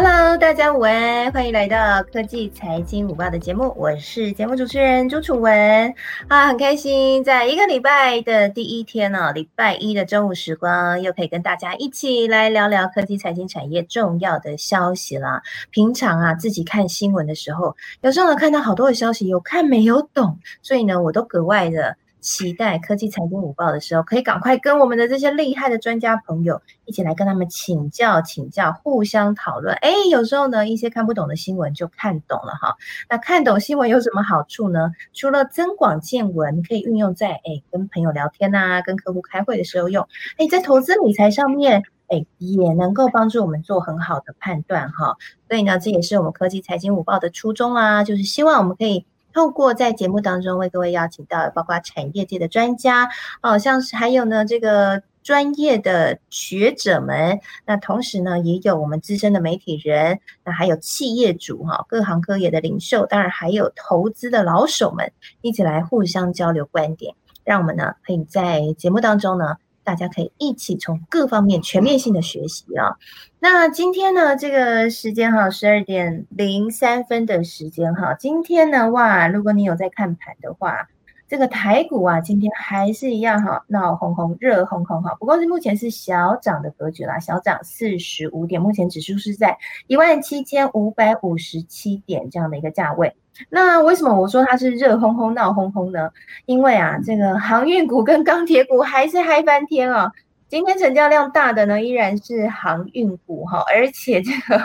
Hello，大家午安，欢迎来到科技财经午报的节目，我是节目主持人朱楚文啊，很开心在一个礼拜的第一天呢，礼拜一的中午时光，又可以跟大家一起来聊聊科技财经产业重要的消息啦。平常啊，自己看新闻的时候，有时候呢看到好多的消息，有看没有懂，所以呢，我都格外的。期待科技财经午报的时候，可以赶快跟我们的这些厉害的专家朋友一起来跟他们请教请教，互相讨论。哎，有时候呢，一些看不懂的新闻就看懂了哈。那看懂新闻有什么好处呢？除了增广见闻，可以运用在哎跟朋友聊天呐，跟客户开会的时候用。哎，在投资理财上面，哎也能够帮助我们做很好的判断哈。所以呢，这也是我们科技财经午报的初衷啦，就是希望我们可以。透过在节目当中为各位邀请到包括产业界的专家，哦，像是还有呢这个专业的学者们，那同时呢也有我们资深的媒体人，那还有企业主哈，各行各业的领袖，当然还有投资的老手们，一起来互相交流观点，让我们呢可以在节目当中呢。大家可以一起从各方面全面性的学习啊。那今天呢，这个时间哈，十二点零三分的时间哈。今天呢，哇，如果你有在看盘的话。这个台股啊，今天还是一样哈，闹哄哄、热哄哄哈。不过是目前是小涨的格局啦，小涨四十五点，目前指数是在一万七千五百五十七点这样的一个价位。那为什么我说它是热烘烘、闹烘烘呢？因为啊，这个航运股跟钢铁股还是嗨翻天啊。今天成交量大的呢，依然是航运股哈，而且这个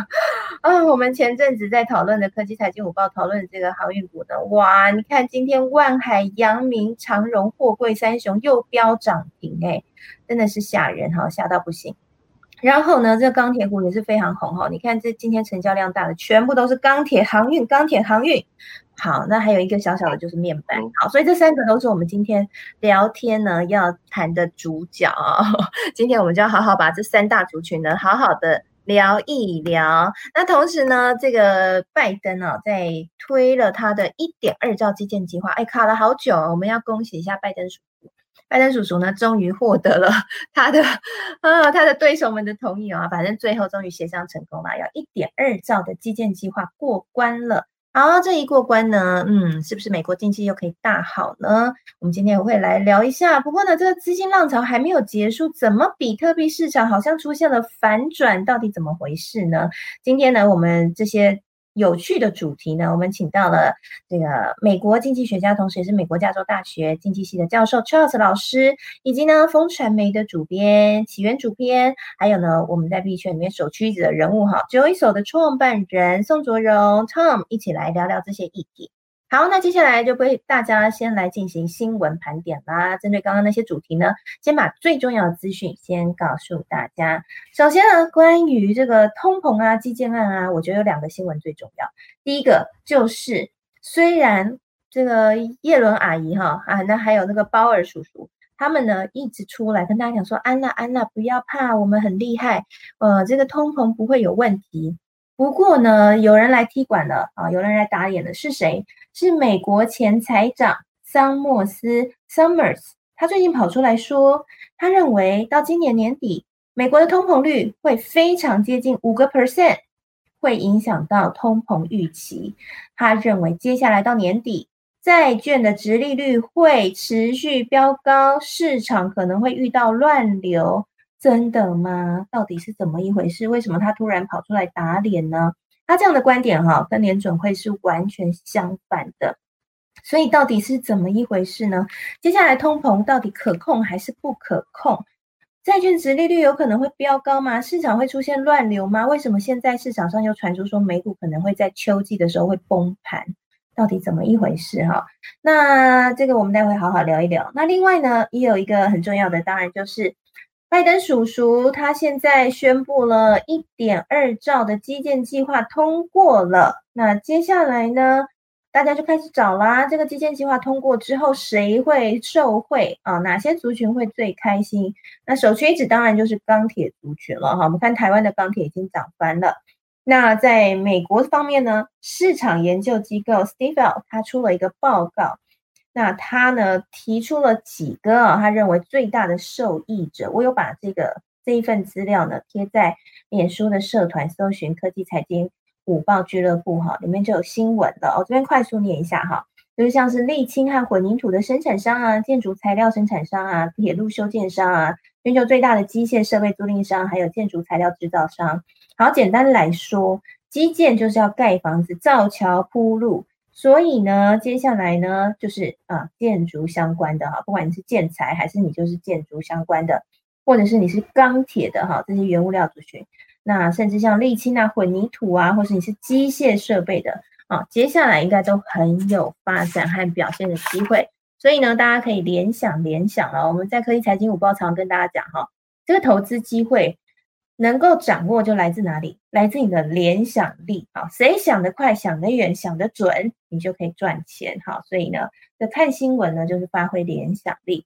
啊，我们前阵子在讨论的科技财经午报讨论这个航运股呢，哇，你看今天万海、阳明、长荣、货柜三雄又飙涨停哎，真的是吓人哈，吓到不行。然后呢，这个钢铁股也是非常红哈，你看这今天成交量大的全部都是钢铁航运，钢铁航运。好，那还有一个小小的，就是面板。好，所以这三个都是我们今天聊天呢要谈的主角。今天我们就要好好把这三大族群呢好好的聊一聊。那同时呢，这个拜登啊，在推了他的一点二兆基建计划，哎，卡了好久。我们要恭喜一下拜登。拜登叔叔呢，终于获得了 他的啊他的对手们的同意啊，反正最后终于协商成功了，要一点二兆的基建计划过关了。好，这一过关呢，嗯，是不是美国经济又可以大好呢？我们今天也会来聊一下。不过呢，这个资金浪潮还没有结束，怎么比特币市场好像出现了反转？到底怎么回事呢？今天呢，我们这些。有趣的主题呢，我们请到了这个美国经济学家，同时也是美国加州大学经济系的教授 Charles 老师，以及呢风传媒的主编起源主编，还有呢我们在币圈里面首屈一指的人物哈，Joyso 的创办人宋卓荣 Tom 一起来聊聊这些议题。好，那接下来就为大家先来进行新闻盘点啦。针对刚刚那些主题呢，先把最重要的资讯先告诉大家。首先呢，关于这个通膨啊、基建案啊，我觉得有两个新闻最重要。第一个就是，虽然这个叶伦阿姨哈啊，那还有那个鲍尔叔叔，他们呢一直出来跟大家讲说，安娜安娜不要怕，我们很厉害，呃，这个通膨不会有问题。不过呢，有人来踢馆了啊！有人来打脸了，是谁？是美国前财长桑莫斯 （Summers）。他最近跑出来说，他认为到今年年底，美国的通膨率会非常接近五个 percent，会影响到通膨预期。他认为接下来到年底，债券的值利率会持续飙高，市场可能会遇到乱流。真的吗？到底是怎么一回事？为什么他突然跑出来打脸呢？他这样的观点哈，跟联准会是完全相反的。所以到底是怎么一回事呢？接下来通膨到底可控还是不可控？债券值利率有可能会飙高吗？市场会出现乱流吗？为什么现在市场上又传出说美股可能会在秋季的时候会崩盘？到底怎么一回事哈？那这个我们待会好好聊一聊。那另外呢，也有一个很重要的，当然就是。拜登叔叔他现在宣布了一点二兆的基建计划通过了，那接下来呢，大家就开始找啦。这个基建计划通过之后，谁会受惠啊？哪些族群会最开心？那首屈一指当然就是钢铁族群了哈。我们看台湾的钢铁已经涨翻了。那在美国方面呢，市场研究机构 Stifel 他出了一个报告。那他呢提出了几个啊，他认为最大的受益者，我有把这个这一份资料呢，贴在脸书的社团，搜寻科技财经五报俱乐部哈，里面就有新闻了。我这边快速念一下哈，就是像是沥青和混凝土的生产商啊，建筑材料生产商啊，铁路修建商啊，全球最大的机械设备租赁商，还有建筑材料制造商。好，简单来说，基建就是要盖房子、造桥、铺路。所以呢，接下来呢，就是啊，建筑相关的哈，不管你是建材还是你就是建筑相关的，或者是你是钢铁的哈，这些原物料族群，那甚至像沥青啊、混凝土啊，或是你是机械设备的啊，接下来应该都很有发展和表现的机会。所以呢，大家可以联想联想了，我们在科技财经五报常跟大家讲哈，这个投资机会。能够掌握就来自哪里？来自你的联想力啊！谁想得快、想得远、想得准，你就可以赚钱哈。所以呢，这看新闻呢，就是发挥联想力。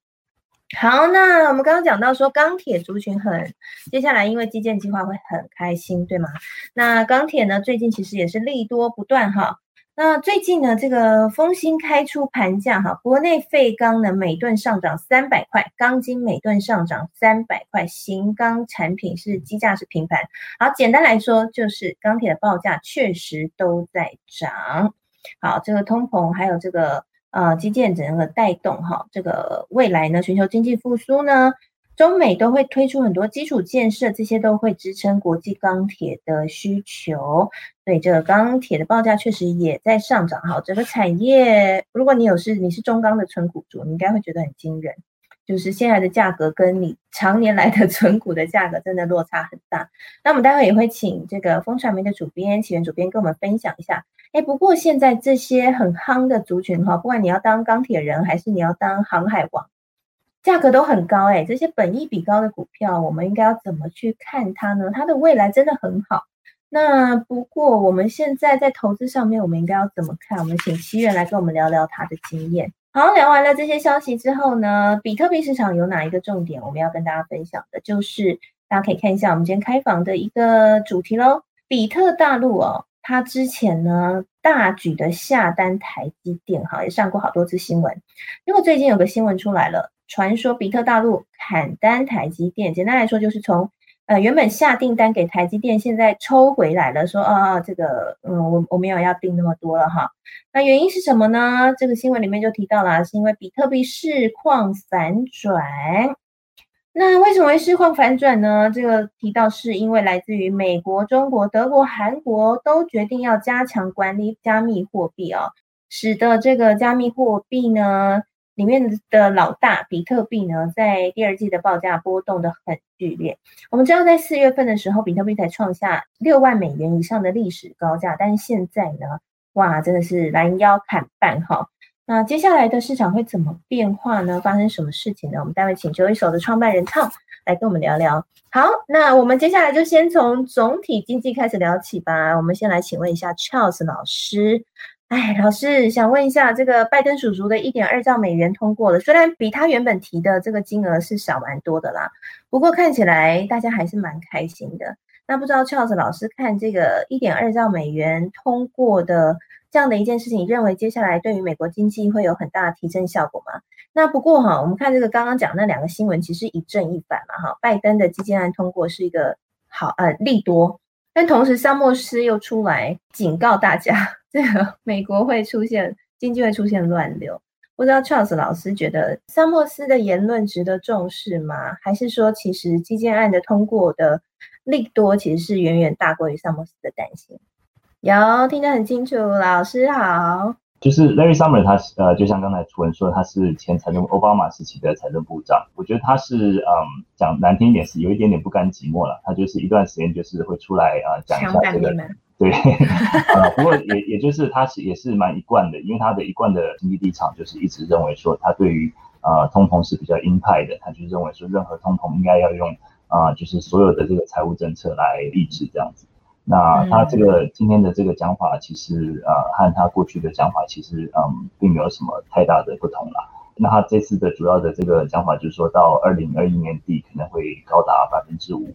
好，那我们刚刚讲到说钢铁族群很，接下来因为基建计划会很开心，对吗？那钢铁呢，最近其实也是利多不断哈。那最近呢，这个丰兴开出盘价哈，国内废钢呢每吨上涨三百块，钢筋每吨上涨三百块，型钢产品是基价是平盘。好，简单来说就是钢铁的报价确实都在涨。好，这个通膨还有这个呃基建整个带动哈，这个未来呢全球经济复苏呢。中美都会推出很多基础建设，这些都会支撑国际钢铁的需求，所以这个钢铁的报价确实也在上涨。哈，整个产业，如果你有是你是中钢的存股族，你应该会觉得很惊人，就是现在的价格跟你常年来的 存股的价格真的落差很大。那我们待会也会请这个风传媒的主编、起源主编跟我们分享一下。哎，不过现在这些很夯的族群哈，不管你要当钢铁人还是你要当航海王。价格都很高哎，这些本益比高的股票，我们应该要怎么去看它呢？它的未来真的很好。那不过我们现在在投资上面，我们应该要怎么看？我们请奇源来跟我们聊聊他的经验。好，聊完了这些消息之后呢，比特币市场有哪一个重点我们要跟大家分享的？就是大家可以看一下我们今天开房的一个主题喽。比特大陆哦，它之前呢大举的下单台积电，哈，也上过好多次新闻。因为最近有个新闻出来了。传说比特大陆砍单台积电，简单来说就是从呃原本下订单给台积电，现在抽回来了，说啊这个嗯我我没有要订那么多了哈。那原因是什么呢？这个新闻里面就提到了，是因为比特币市况反转。那为什么会市况反转呢？这个提到是因为来自于美国、中国、德国、韩国都决定要加强管理加密货币哦，使得这个加密货币呢。里面的老大比特币呢，在第二季的报价波动的很剧烈。我们知道，在四月份的时候，比特币才创下六万美元以上的历史高价，但是现在呢，哇，真的是拦腰砍半哈。那接下来的市场会怎么变化呢？发生什么事情呢？我们待会请求一手的创办人汤来跟我们聊聊。好，那我们接下来就先从总体经济开始聊起吧。我们先来请问一下 Charles 老师。哎，老师想问一下，这个拜登叔叔的一点二兆美元通过了，虽然比他原本提的这个金额是少蛮多的啦，不过看起来大家还是蛮开心的。那不知道 Charles 老师看这个一点二兆美元通过的这样的一件事情，认为接下来对于美国经济会有很大的提振效果吗？那不过哈，我们看这个刚刚讲那两个新闻，其实一正一反嘛哈。拜登的基建案通过是一个好呃利多，但同时沙默斯又出来警告大家。这个美国会出现经济会出现乱流，不知道 Charles 老师觉得萨默斯的言论值得重视吗？还是说其实基建案的通过的利多其实是远远大过于萨默斯的担心？有听得很清楚，老师好。就是 Larry Summer，他是呃，就像刚才楚文说，他是前财政奥巴马时期的财政部长。我觉得他是嗯，讲难听一点是有一点点不甘寂寞了。他就是一段时间就是会出来啊讲一下这个。对，啊，不过也也就是他是也是蛮一贯的，因为他的一贯的经济立场就是一直认为说，他对于啊通膨是比较鹰派的，他就认为说任何通膨应该要用啊就是所有的这个财务政策来抑制这样子。那他这个今天的这个讲法，其实呃和他过去的讲法其实嗯并没有什么太大的不同啦。那他这次的主要的这个讲法就是说到二零二一年底可能会高达百分之五，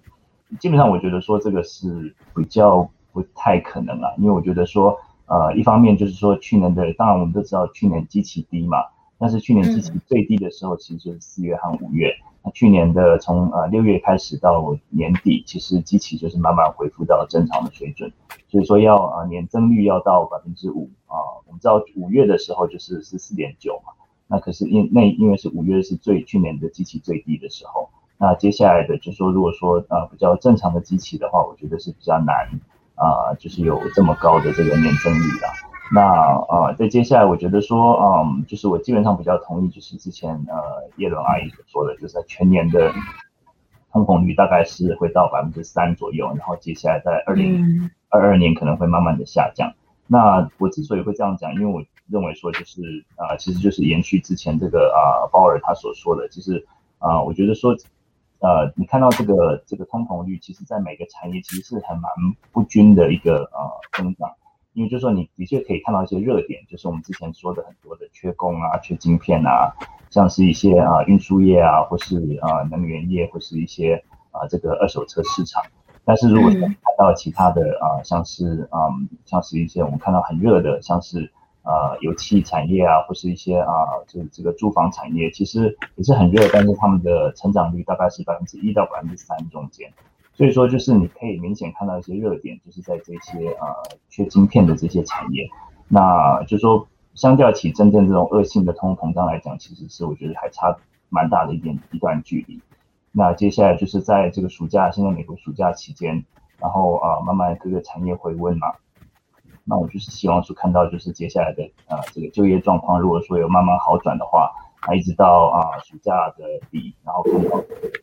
基本上我觉得说这个是比较。不太可能了，因为我觉得说，呃，一方面就是说去年的，当然我们都知道去年基期低嘛，但是去年基期最低的时候其实就是四月和五月，那那去年的从呃六月开始到年底，其实机器就是慢慢恢复到正常的水准，所以说要啊年增率要到百分之五啊，我们知道五月的时候就是是四点九嘛，那可是因那因为是五月是最去年的机器最低的时候，那接下来的就说如果说啊比较正常的机器的话，我觉得是比较难啊，就是有这么高的这个年增率啦。那呃，在接下来，我觉得说，嗯，就是我基本上比较同意，就是之前呃叶伦阿姨所说的，就是在全年的通膨率大概是会到百分之三左右，然后接下来在二零二二年可能会慢慢的下降。那我之所以会这样讲，因为我认为说，就是啊，其实就是延续之前这个啊鲍尔他所说的，就是啊，我觉得说，呃，你看到这个这个通膨率，其实在每个产业其实是很蛮不均的一个呃增长。因为就是说，你的确可以看到一些热点，就是我们之前说的很多的缺工啊、缺晶片啊，像是一些啊运输业啊，或是啊能源业，或是一些啊这个二手车市场。但是如果看到其他的啊，像是嗯像是一些我们看到很热的，像是啊油气产业啊，或是一些啊这这个住房产业，其实也是很热，但是他们的成长率大概是百分之一到百分之三中间。所以说，就是你可以明显看到一些热点，就是在这些呃缺晶片的这些产业。那就说，相较起真正这种恶性的通货膨胀来讲，其实是我觉得还差蛮大的一点一段距离。那接下来就是在这个暑假，现在美国暑假期间，然后啊慢慢各个产业回温嘛。那我就是希望说看到就是接下来的呃这个就业状况，如果说有慢慢好转的话。啊，一直到啊暑假的底，然后看到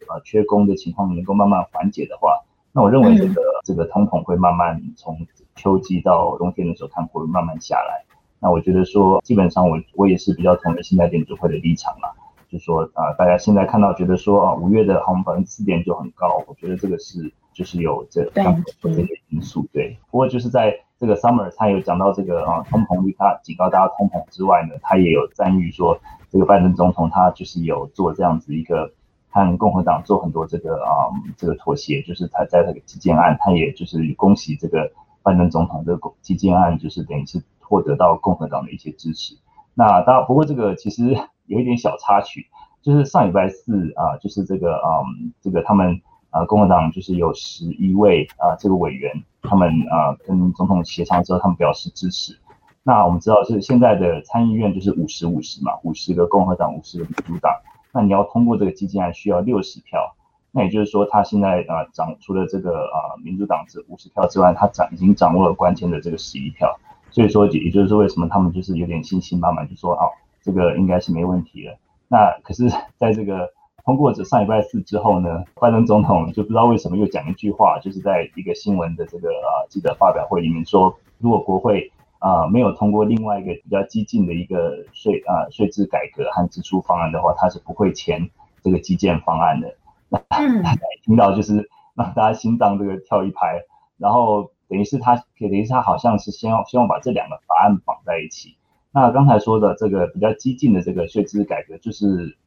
呃缺工的情况能够慢慢缓解的话，那我认为这个这个通膨会慢慢从秋季到冬天的时候看会慢慢下来。那我觉得说，基本上我我也是比较同意现在联储会的立场啦，就说啊大家现在看到觉得说啊五月的航百分之四点九很高，我觉得这个是就是有这这些因素对。不过就是在这个 summer 他有讲到这个啊通膨率，他警告大家通膨之外呢，他也有赞誉说。这个拜登总统他就是有做这样子一个和共和党做很多这个啊这个妥协，就是他在这个基建案，他也就是恭喜这个拜登总统这个基建案，就是等于是获得到共和党的一些支持。那当然不过这个其实有一点小插曲，就是上礼拜四啊，就是这个啊这个他们啊共和党就是有十一位啊这个委员，他们啊跟总统协商之后，他们表示支持。那我们知道是现在的参议院就是五十五十嘛，五十个共和党，五十个民主党。那你要通过这个基金案需要六十票，那也就是说他现在啊掌除了这个啊民主党这五十票之外，他掌已经掌握了关键的这个十一票。所以说也就是说为什么他们就是有点信心满满，就说哦这个应该是没问题了。那可是在这个通过这上礼拜四之后呢，拜登总统就不知道为什么又讲一句话，就是在一个新闻的这个啊记者发表会里面说，如果国会。啊，没有通过另外一个比较激进的一个税啊税制改革和支出方案的话，他是不会签这个基建方案的。那大家听到就是 让大家心脏这个跳一拍，然后等于是他，等于是他好像是先要希望把这两个法案绑在一起。那刚才说的这个比较激进的这个税制改革，就是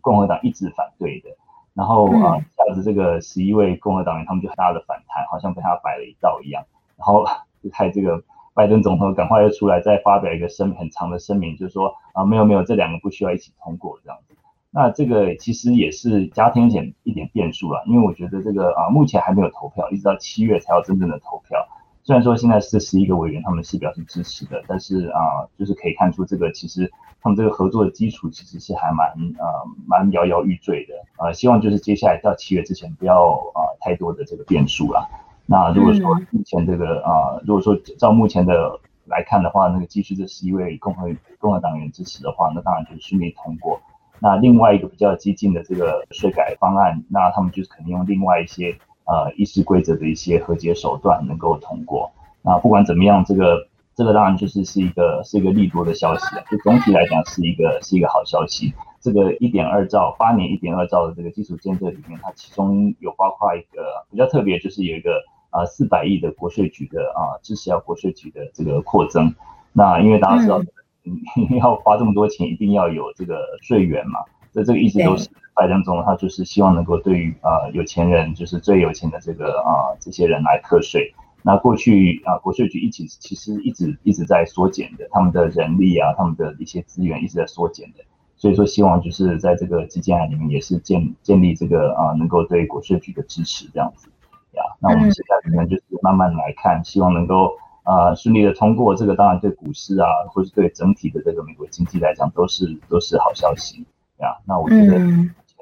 共和党一直反对的。然后啊，下子这个十一位共和党员他们就很大的反弹，好像被他摆了一道一样。然后 就害这个。拜登总统赶快又出来再发表一个声很长的声明，就是说啊没有没有这两个不需要一起通过这样子。那这个其实也是加添一点一点变数了，因为我觉得这个啊目前还没有投票，一直到七月才要真正的投票。虽然说现在是十一个委员他们是表示支持的，但是啊就是可以看出这个其实他们这个合作的基础其实是还蛮啊蛮摇摇欲坠的啊。希望就是接下来到七月之前不要啊太多的这个变数了。那如果说目前这个啊，如果说照目前的来看的话，那个继续这十一位共和共和党员支持的话，那当然就是顺利通过。那另外一个比较激进的这个税改方案，那他们就是肯定用另外一些呃议事规则的一些和解手段能够通过。那不管怎么样，这个这个当然就是是一个是一个利多的消息啊，就总体来讲是一个是一个好消息。这个一点二兆八年一点二兆的这个基础建设里面，它其中有包括一个比较特别，就是有一个。啊，四百亿的国税局的啊，支持要国税局的这个扩增。那因为大家知道，嗯，要花这么多钱，一定要有这个税源嘛。所以这个一直都是拜登总统他就是希望能够对于啊有钱人，就是最有钱的这个啊这些人来课税。那过去啊国税局一起其实一直一直在缩减的，他们的人力啊，他们的一些资源一直在缩减的。所以说希望就是在这个基建案里面也是建建立这个啊，能够对国税局的支持这样子呀。那我们现在可能就是慢慢来看，希望能够啊顺利的通过这个，当然对股市啊，或是对整体的这个美国经济来讲都是都是好消息啊。那我觉得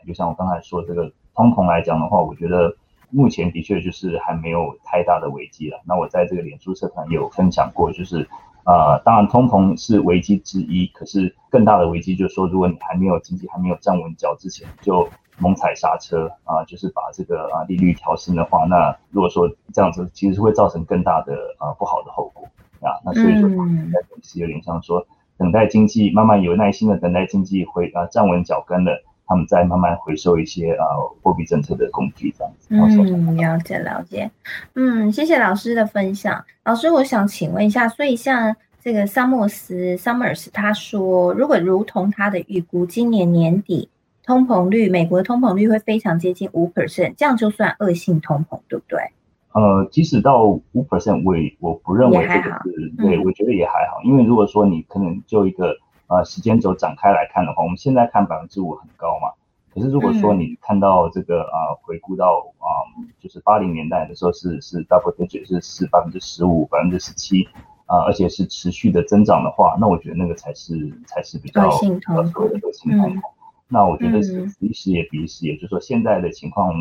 就像我刚才说这个通膨来讲的话，我觉得目前的确就是还没有太大的危机了。那我在这个脸书社团也有分享过，就是。啊，当然，通膨是危机之一，可是更大的危机就是说，如果你还没有经济还没有站稳脚之前就猛踩刹车啊，就是把这个啊利率调升的话，那如果说这样子，其实会造成更大的啊不好的后果啊。那所以说，是有点像说，等待经济慢慢有耐心的等待经济回啊站稳脚跟了。他们再慢慢回收一些啊货币政策的工具，这样子。嗯，了解了解。嗯，谢谢老师的分享。老师，我想请问一下，所以像这个萨默斯 （Summers） 他说，如果如同他的预估，今年年底通膨率，美国的通膨率会非常接近五 percent，这样就算恶性通膨，对不对？呃，即使到五 percent，我我不认为这个是，对我觉得也还好，因为如果说你可能就一个。呃，时间轴展开来看的话，我们现在看百分之五很高嘛。可是如果说你看到这个啊，回顾到啊，就是八零年代的时候是是 double digit 是是百分之十五、百分之十七啊，而且是持续的增长的话，那我觉得那个才是才是比较。那我觉得是一时也比一时，也就是说现在的情况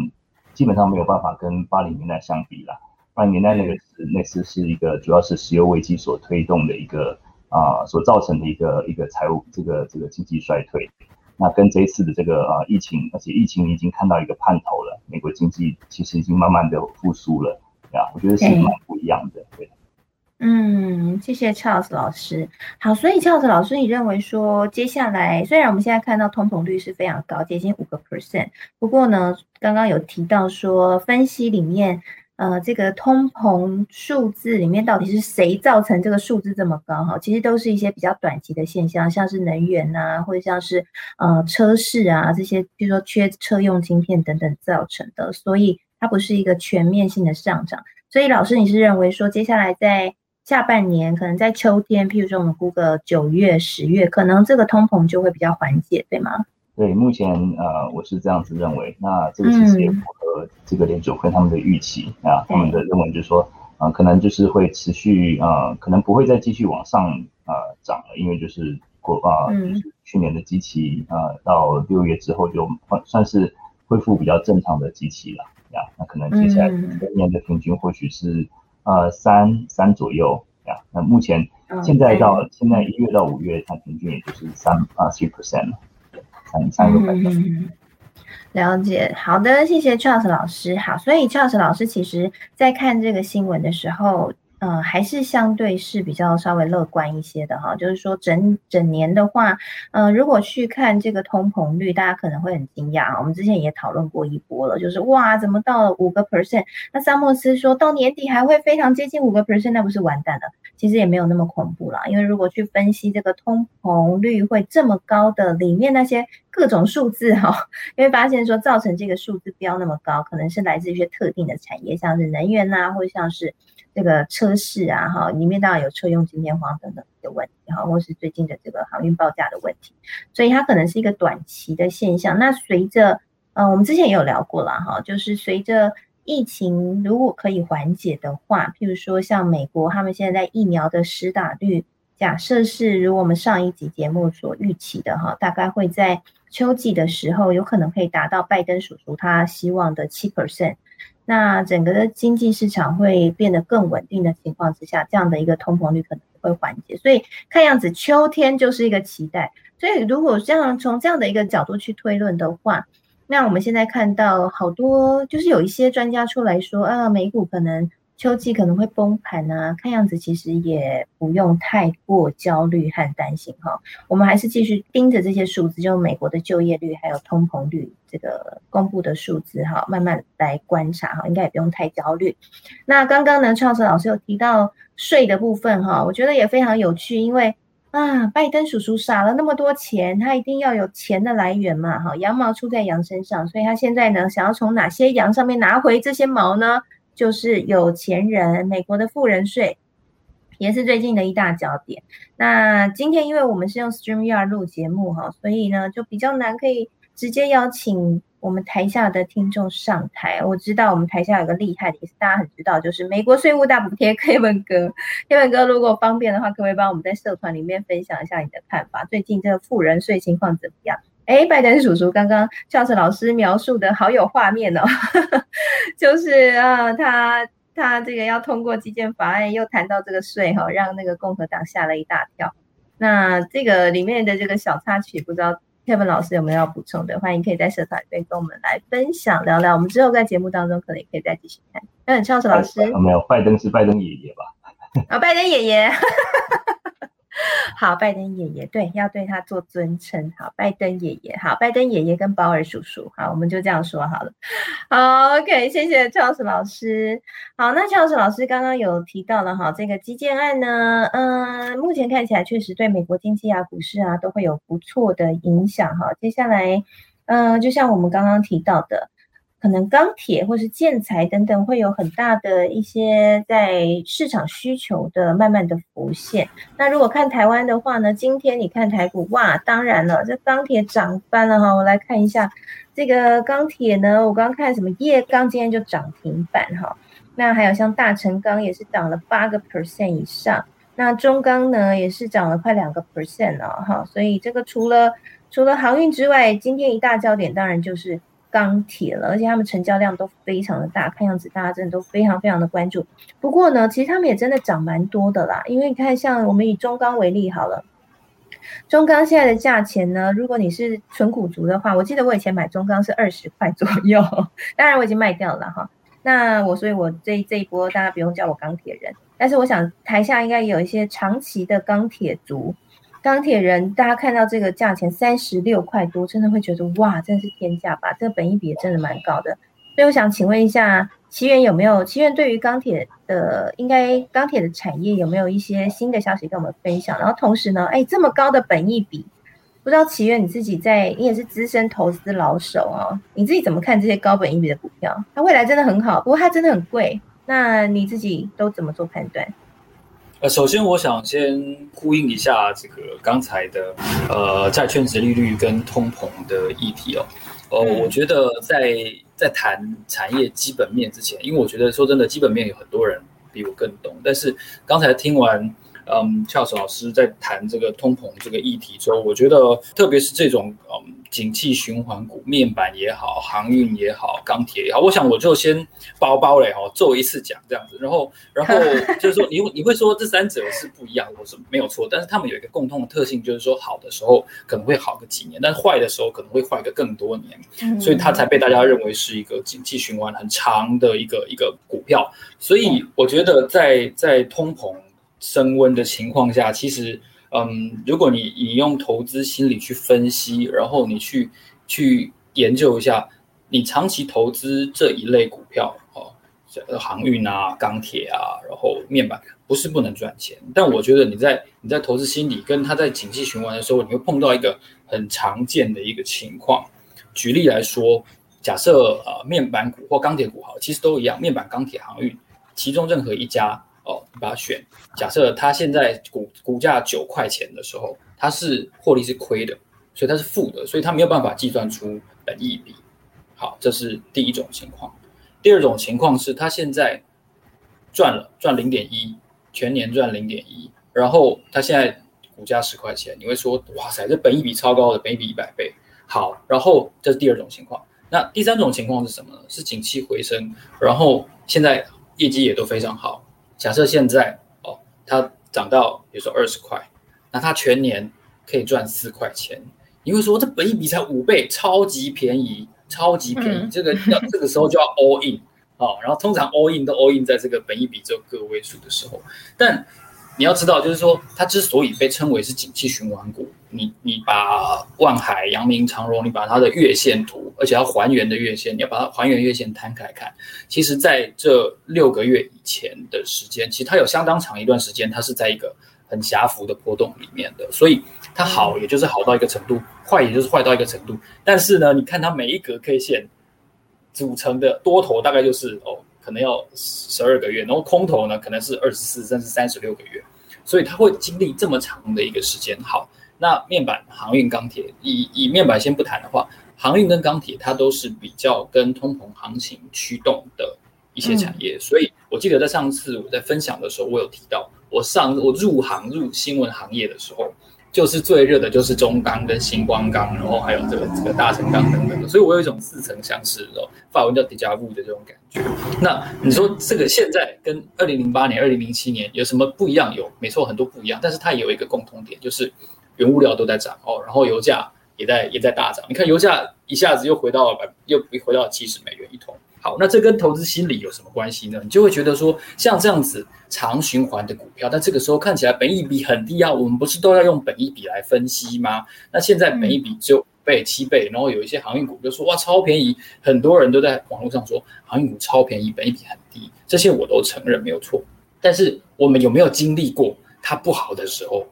基本上没有办法跟八零年代相比了。八零年代那个是那次是一个主要是石油危机所推动的一个。啊，所造成的一个一个财务这个这个经济衰退，那跟这一次的这个啊疫情，而且疫情已经看到一个盼头了，美国经济其实已经慢慢的复苏了，呀，我觉得是蛮不一样的，对。嗯，谢谢 Charles 老师。好，所以 Charles 老师，你认为说接下来，虽然我们现在看到通膨率是非常高，接近五个 percent，不过呢，刚刚有提到说分析里面。呃，这个通膨数字里面到底是谁造成这个数字这么高？哈，其实都是一些比较短期的现象，像是能源呐，或者像是呃车市啊这些，比如说缺车用晶片等等造成的，所以它不是一个全面性的上涨。所以老师，你是认为说接下来在下半年，可能在秋天，譬如说我们估个九月、十月，可能这个通膨就会比较缓解，对吗？对，目前呃，我是这样子认为。那这个其实也符合这个联储会他们的预期啊，他们的认为就是说，啊，可能就是会持续啊，可能不会再继续往上啊涨了，因为就是过啊，就是去年的机器啊，到六月之后就算是恢复比较正常的机器了呀。那可能接下来今年的平均或许是呃三三左右呀。那目前现在到现在一月到五月，它平均也就是三啊 three percent 了。嗯，了解，好的，谢谢 Charles 老师。好，所以 Charles 老师其实在看这个新闻的时候。嗯，还是相对是比较稍微乐观一些的哈。就是说整整年的话，呃，如果去看这个通膨率，大家可能会很惊讶啊。我们之前也讨论过一波了，就是哇，怎么到了五个 percent？那萨默斯说到年底还会非常接近五个 percent，那不是完蛋了？其实也没有那么恐怖啦，因为如果去分析这个通膨率会这么高的里面那些各种数字哈，因为发现说造成这个数字标那么高，可能是来自一些特定的产业，像是能源呐，或像是。这个车市啊，哈，里面当然有车用晶片荒等等的问题，哈，或是最近的这个航运报价的问题，所以它可能是一个短期的现象。那随着，呃，我们之前也有聊过了，哈，就是随着疫情如果可以缓解的话，譬如说像美国，他们现在在疫苗的施打率，假设是如我们上一集节目所预期的，哈，大概会在秋季的时候，有可能可以达到拜登叔叔他希望的七 percent。那整个的经济市场会变得更稳定的情况之下，这样的一个通膨率可能会缓解。所以看样子秋天就是一个期待。所以如果这样从这样的一个角度去推论的话，那我们现在看到好多就是有一些专家出来说，啊，美股可能。秋季可能会崩盘啊，看样子其实也不用太过焦虑和担心哈。我们还是继续盯着这些数字，就美国的就业率还有通膨率这个公布的数字哈，慢慢来观察哈，应该也不用太焦虑。那刚刚呢，超车老师有提到税的部分哈，我觉得也非常有趣，因为啊，拜登叔叔撒了那么多钱，他一定要有钱的来源嘛哈，羊毛出在羊身上，所以他现在呢，想要从哪些羊上面拿回这些毛呢？就是有钱人，美国的富人税，也是最近的一大焦点。那今天因为我们是用 StreamYard 录节目哈，所以呢就比较难可以直接邀请我们台下的听众上台。我知道我们台下有个厉害的，也是大家很知道，就是美国税务大补贴 Kevin 哥。Kevin 哥，如果方便的话，可不可以帮我们在社团里面分享一下你的看法？最近这个富人税情况怎么样？哎，拜登叔叔刚刚教授老师描述的好有画面哦，就是啊，他。他这个要通过基建法案，又谈到这个税哈，让那个共和党吓了一大跳。那这个里面的这个小插曲，不知道 Kevin 老师有没有要补充的？欢迎可以在社团里面跟我们来分享聊聊。我们之后在节目当中可能也可以再继续看。嗯，肖老师，没有，拜登是拜登爷爷吧？啊，拜登爷爷。好，拜登爷爷，对，要对他做尊称。好，拜登爷爷，好，拜登爷爷跟保尔叔叔，好，我们就这样说好了。好，OK，谢谢 Charles 老师。好，那 Charles 老师刚刚有提到了哈，这个基建案呢，嗯，目前看起来确实对美国经济啊、股市啊都会有不错的影响哈。接下来，嗯，就像我们刚刚提到的。可能钢铁或是建材等等会有很大的一些在市场需求的慢慢的浮现。那如果看台湾的话呢，今天你看台股哇，当然了，这钢铁涨翻了哈。我来看一下这个钢铁呢，我刚看什么叶钢今天就涨停板哈。那还有像大成钢也是涨了八个 percent 以上，那中钢呢也是涨了快两个 percent 了哈。所以这个除了除了航运之外，今天一大焦点当然就是。钢铁了，而且他们成交量都非常的大，看样子大家真的都非常非常的关注。不过呢，其实他们也真的涨蛮多的啦。因为你看，像我们以中钢为例好了，中钢现在的价钱呢，如果你是纯股族的话，我记得我以前买中钢是二十块左右，当然我已经卖掉了哈。那我所以，我这这一波大家不用叫我钢铁人，但是我想台下应该有一些长期的钢铁族。钢铁人，大家看到这个价钱三十六块多，真的会觉得哇，真的是天价吧？这个本益比真的蛮高的。所以我想请问一下，奇源有没有？奇源对于钢铁的，应该钢铁的产业有没有一些新的消息跟我们分享？然后同时呢，哎，这么高的本益比，不知道奇源你自己在，你也是资深投资老手哦，你自己怎么看这些高本益比的股票？它未来真的很好，不过它真的很贵，那你自己都怎么做判断？呃，首先我想先呼应一下这个刚才的呃债券值利率跟通膨的议题哦。呃，我觉得在在谈产业基本面之前，因为我觉得说真的，基本面有很多人比我更懂。但是刚才听完嗯 Charles 老师在谈这个通膨这个议题之后，我觉得特别是这种嗯。景气循环股，面板也好，航运也好，钢铁也好，我想我就先包包嘞哈，做一次讲这样子，然后，然后 就是说，你你会说这三者是不一样，我是没有错，但是他们有一个共同的特性，就是说好的时候可能会好个几年，但是坏的时候可能会坏个更多年，所以它才被大家认为是一个景气循环很长的一个一个股票。所以我觉得在在通膨升温的情况下，其实。嗯，如果你你用投资心理去分析，然后你去去研究一下，你长期投资这一类股票哦，航运啊、钢铁啊，然后面板，不是不能赚钱，但我觉得你在你在投资心理跟它在景气循环的时候，你会碰到一个很常见的一个情况。举例来说，假设呃面板股或钢铁股好，其实都一样，面板、钢铁、航运，其中任何一家。哦，把它选。假设它现在股股价九块钱的时候，它是获利是亏的，所以它是负的，所以它没有办法计算出本益比。好，这是第一种情况。第二种情况是它现在赚了赚零点一，全年赚零点一，然后它现在股价十块钱，你会说哇塞，这本益比超高的，本益比一百倍。好，然后这是第二种情况。那第三种情况是什么呢？是景气回升，然后现在业绩也都非常好。假设现在哦，它涨到比如说二十块，那它全年可以赚四块钱。你会说这本一比才五倍，超级便宜，超级便宜。这个要这个时候就要 all in 哦，然后通常 all in 都 all in 在这个本一比只有个位数的时候，但。你要知道，就是说，它之所以被称为是景气循环股，你你把万海、阳明、长荣，你把它的月线图，而且要还原的月线，你要把它还原月线摊开看，其实在这六个月以前的时间，其实它有相当长一段时间，它是在一个很狭幅的波动里面的，所以它好，也就是好到一个程度，坏也就是坏到一个程度。但是呢，你看它每一格 K 线组成的多头，大概就是哦。可能要十二个月，然后空头呢可能是二十四甚至三十六个月，所以它会经历这么长的一个时间。好，那面板、航运、钢铁，以以面板先不谈的话，航运跟钢铁它都是比较跟通膨行情驱动的一些产业，所以我记得在上次我在分享的时候，我有提到，我上我入行入新闻行业的时候。就是最热的，就是中钢跟星光钢，然后还有这个这个大成钢等等的，所以我有一种似曾相识哦，法文叫 deja vu 的这种感觉。那你说这个现在跟二零零八年、二零零七年有什么不一样？有，没错，很多不一样，但是它有一个共同点，就是原物料都在涨哦，然后油价也在也在大涨。你看油价一下子又回到百，又回到七十美元一桶。好，那这跟投资心理有什么关系呢？你就会觉得说，像这样子长循环的股票，但这个时候看起来本益比很低啊。我们不是都要用本益比来分析吗？那现在本益比只有五倍、七倍，然后有一些航运股就说哇超便宜，很多人都在网络上说航运股超便宜，本益比很低，这些我都承认没有错。但是我们有没有经历过它不好的时候？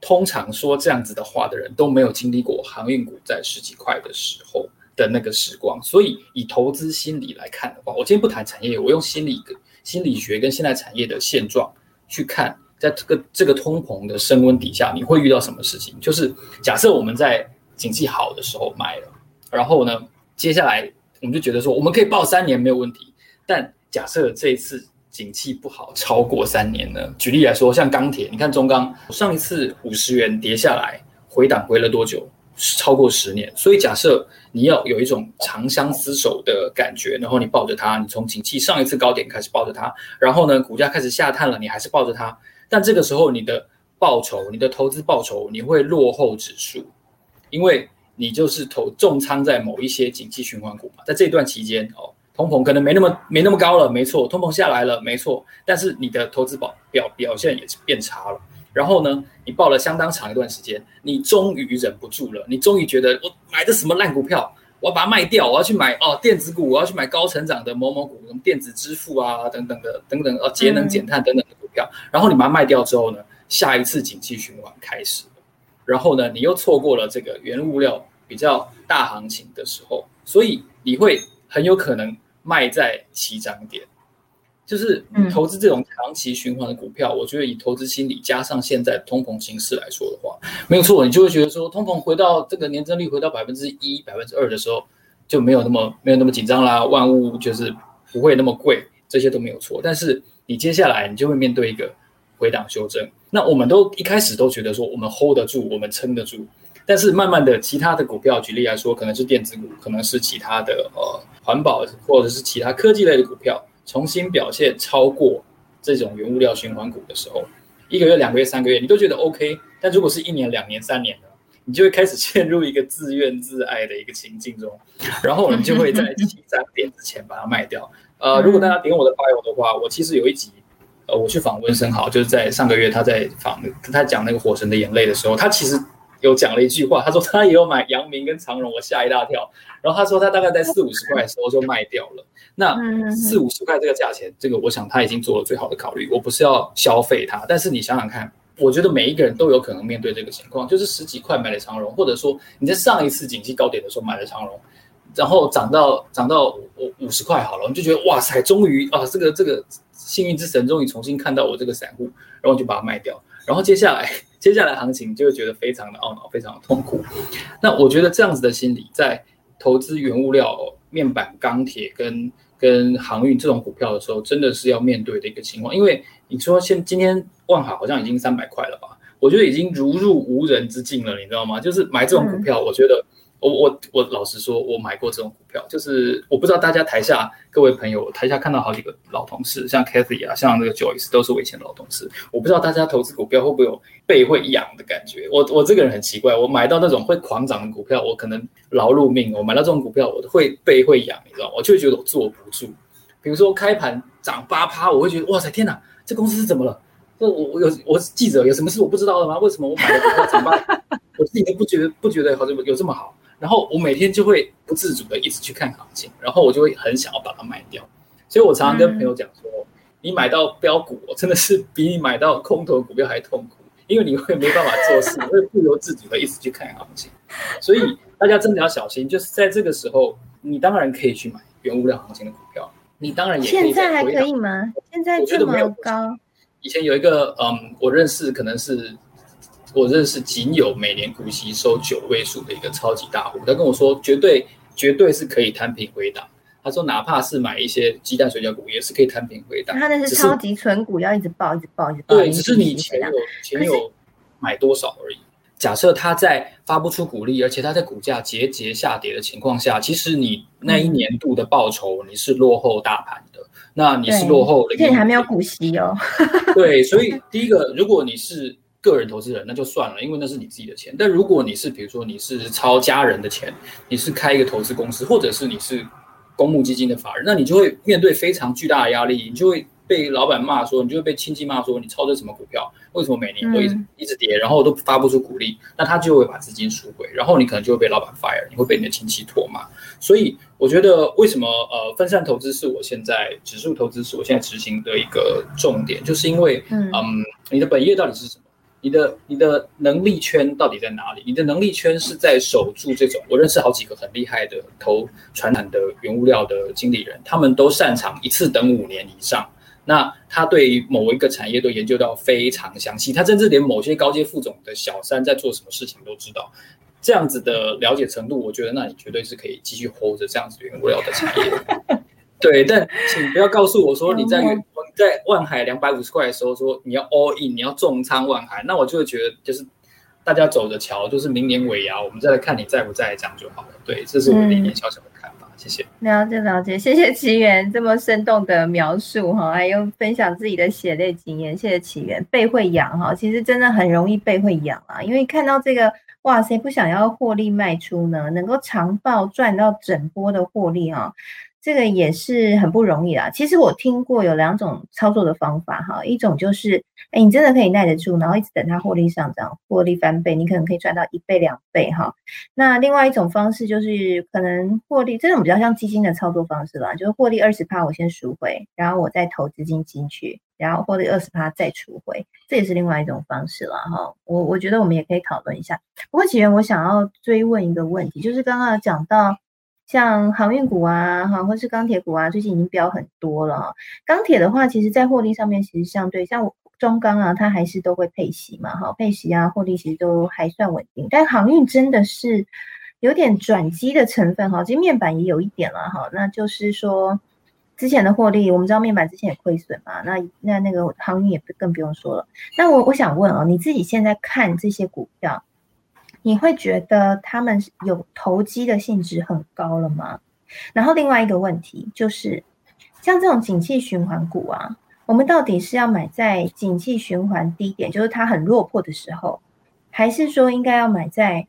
通常说这样子的话的人都没有经历过航运股在十几块的时候。的那个时光，所以以投资心理来看的话，我今天不谈产业，我用心理、心理学跟现在产业的现状去看，在这个这个通膨的升温底下，你会遇到什么事情？就是假设我们在经济好的时候买了，然后呢，接下来我们就觉得说我们可以报三年没有问题，但假设这一次景气不好超过三年呢？举例来说，像钢铁，你看中钢上一次五十元跌下来回档回了多久？超过十年，所以假设你要有一种长相厮守的感觉，然后你抱着它，你从景气上一次高点开始抱着它，然后呢，股价开始下探了，你还是抱着它，但这个时候你的报酬，你的投资报酬，你会落后指数，因为你就是投重仓在某一些景气循环股嘛，在这段期间哦，通膨可能没那么没那么高了，没错，通膨下来了，没错，但是你的投资保表表现也是变差了。然后呢，你报了相当长一段时间，你终于忍不住了，你终于觉得我买的什么烂股票，我要把它卖掉，我要去买哦电子股，我要去买高成长的某某股，什么电子支付啊等等的等等哦节能减碳等等的股票。然后你把它卖掉之后呢，下一次景气循环开始了，然后呢，你又错过了这个原物料比较大行情的时候，所以你会很有可能卖在起涨点。就是投资这种长期循环的股票，我觉得以投资心理加上现在通膨形势来说的话，没有错，你就会觉得说，通膨回到这个年增率回到百分之一、百分之二的时候，就没有那么没有那么紧张啦，万物就是不会那么贵，这些都没有错。但是你接下来你就会面对一个回档修正，那我们都一开始都觉得说我们 hold 得住，我们撑得住，但是慢慢的其他的股票，举例来说，可能是电子股，可能是其他的呃环保或者是其他科技类的股票。重新表现超过这种原物料循环股的时候，一个月、两个月、三个月，你都觉得 OK。但如果是一年、两年、三年的，你就会开始陷入一个自怨自艾的一个情境中，然后你就会在起涨点之前把它卖掉。呃，如果大家点我的发友的话，我其实有一集，呃，我去访问生蚝，就是在上个月他在访跟他讲那个《火神的眼泪》的时候，他其实。有讲了一句话，他说他也有买阳明跟长荣，我吓一大跳。然后他说他大概在四五十块的时候就卖掉了。那四五十块这个价钱，这个我想他已经做了最好的考虑。我不是要消费它，但是你想想看，我觉得每一个人都有可能面对这个情况，就是十几块买了长荣，或者说你在上一次景气高点的时候买了长荣，然后涨到涨到五五十块好了，你就觉得哇塞，终于啊，这个这个幸运之神终于重新看到我这个散户，然后就把它卖掉。然后接下来。接下来行情就会觉得非常的懊恼，非常的痛苦。那我觉得这样子的心理，在投资原物料、面板、钢铁跟跟航运这种股票的时候，真的是要面对的一个情况。因为你说现今天万海好像已经三百块了吧？我觉得已经如入无人之境了，你知道吗？就是买这种股票，我觉得。我我我老实说，我买过这种股票，就是我不知道大家台下各位朋友台下看到好几个老同事，像 Kathy 啊，像那个 Joyce 都是我以前的老同事。我不知道大家投资股票会不会有背会痒的感觉？我我这个人很奇怪，我买到那种会狂涨的股票，我可能劳碌命。我买到这种股票，我会背会痒，你知道吗？我就会觉得我坐不住。比如说开盘涨八趴，我会觉得哇塞，天哪，这公司是怎么了？我我有我是记者有什么事我不知道的吗？为什么我买了股票涨八，我自己都不觉得不觉得好像有这么好？然后我每天就会不自主的一直去看行情，然后我就会很想要把它卖掉。所以我常常跟朋友讲说，你买到标股，真的是比你买到空头股票还痛苦，因为你会没办法做事，会不由自主的一直去看行情。所以大家真的要小心，就是在这个时候，你当然可以去买原物料行情的股票，你当然也现在还可以吗？现在这么高？以前有一个嗯，我认识可能是我认识仅有每年股息收九位数的一个超级大户，他跟我说绝对绝对是可以摊平回档。他说哪怕是买一些鸡蛋水饺股也是可以摊平回档。他那是超级纯股，要一直爆一直爆一直爆。对，只是你钱有钱有买多少而已。假设他在发不出股利，而且他在股价节节下跌的情况下，其实你那一年度的报酬你是落后大盘的，那你是落后，而且还没有股息哦。对，所以第一个，如果你是个人投资人，那就算了，因为那是你自己的钱。但如果你是比如说你是抄家人的钱，你是开一个投资公司，或者是你是公募基金的法人，那你就会面对非常巨大的压力，你就会。被老板骂说，你就会被亲戚骂说，你抄的什么股票？为什么每年都一直一直跌，然后都发不出股利？那他就会把资金赎回，然后你可能就会被老板 fire，你会被你的亲戚唾骂。所以我觉得，为什么呃分散投资是我现在指数投资是我现在执行的一个重点，就是因为嗯，你的本业到底是什么？你的你的能力圈到底在哪里？你的能力圈是在守住这种。我认识好几个很厉害的投传统的原物料的经理人，他们都擅长一次等五年以上。那他对于某一个产业都研究到非常详细，他甚至连某些高阶副总的小三在做什么事情都知道。这样子的了解程度，我觉得那你绝对是可以继续 hold 着这样子原物料的产业。对，但请不要告诉我说你在在万海两百五十块的时候说你要 all in，你要重仓万海，那我就会觉得就是大家走着瞧，就是明年尾牙我们再来看你在不在这样就好了。对，这是我的一点小小的看法。谢谢，了解了解，谢谢奇缘这么生动的描述哈，还有分享自己的血泪经验，谢谢奇缘。背会痒哈，其实真的很容易背会痒啊，因为看到这个，哇塞，不想要获利卖出呢，能够长报赚到整波的获利哈。这个也是很不容易啦。其实我听过有两种操作的方法哈，一种就是，哎，你真的可以耐得住，然后一直等它获利上涨，获利翻倍，你可能可以赚到一倍两倍哈。那另外一种方式就是可能获利，这种比较像基金的操作方式啦，就是获利二十趴我先赎回，然后我再投资金进去，然后获利二十趴再赎回，这也是另外一种方式了哈。我我觉得我们也可以讨论一下。不过起源我想要追问一个问题，就是刚刚讲到。像航运股啊，哈，或是钢铁股啊，最近已经飙很多了。钢铁的话，其实在获利上面，其实相对像中钢啊，它还是都会配息嘛，哈，配息啊，获利其实都还算稳定。但航运真的是有点转机的成分哈，其实面板也有一点了哈，那就是说之前的获利，我们知道面板之前也亏损嘛，那那那个航运也更不用说了。那我我想问啊，你自己现在看这些股票？你会觉得他们有投机的性质很高了吗？然后另外一个问题就是，像这种景气循环股啊，我们到底是要买在景气循环低点，就是它很落魄的时候，还是说应该要买在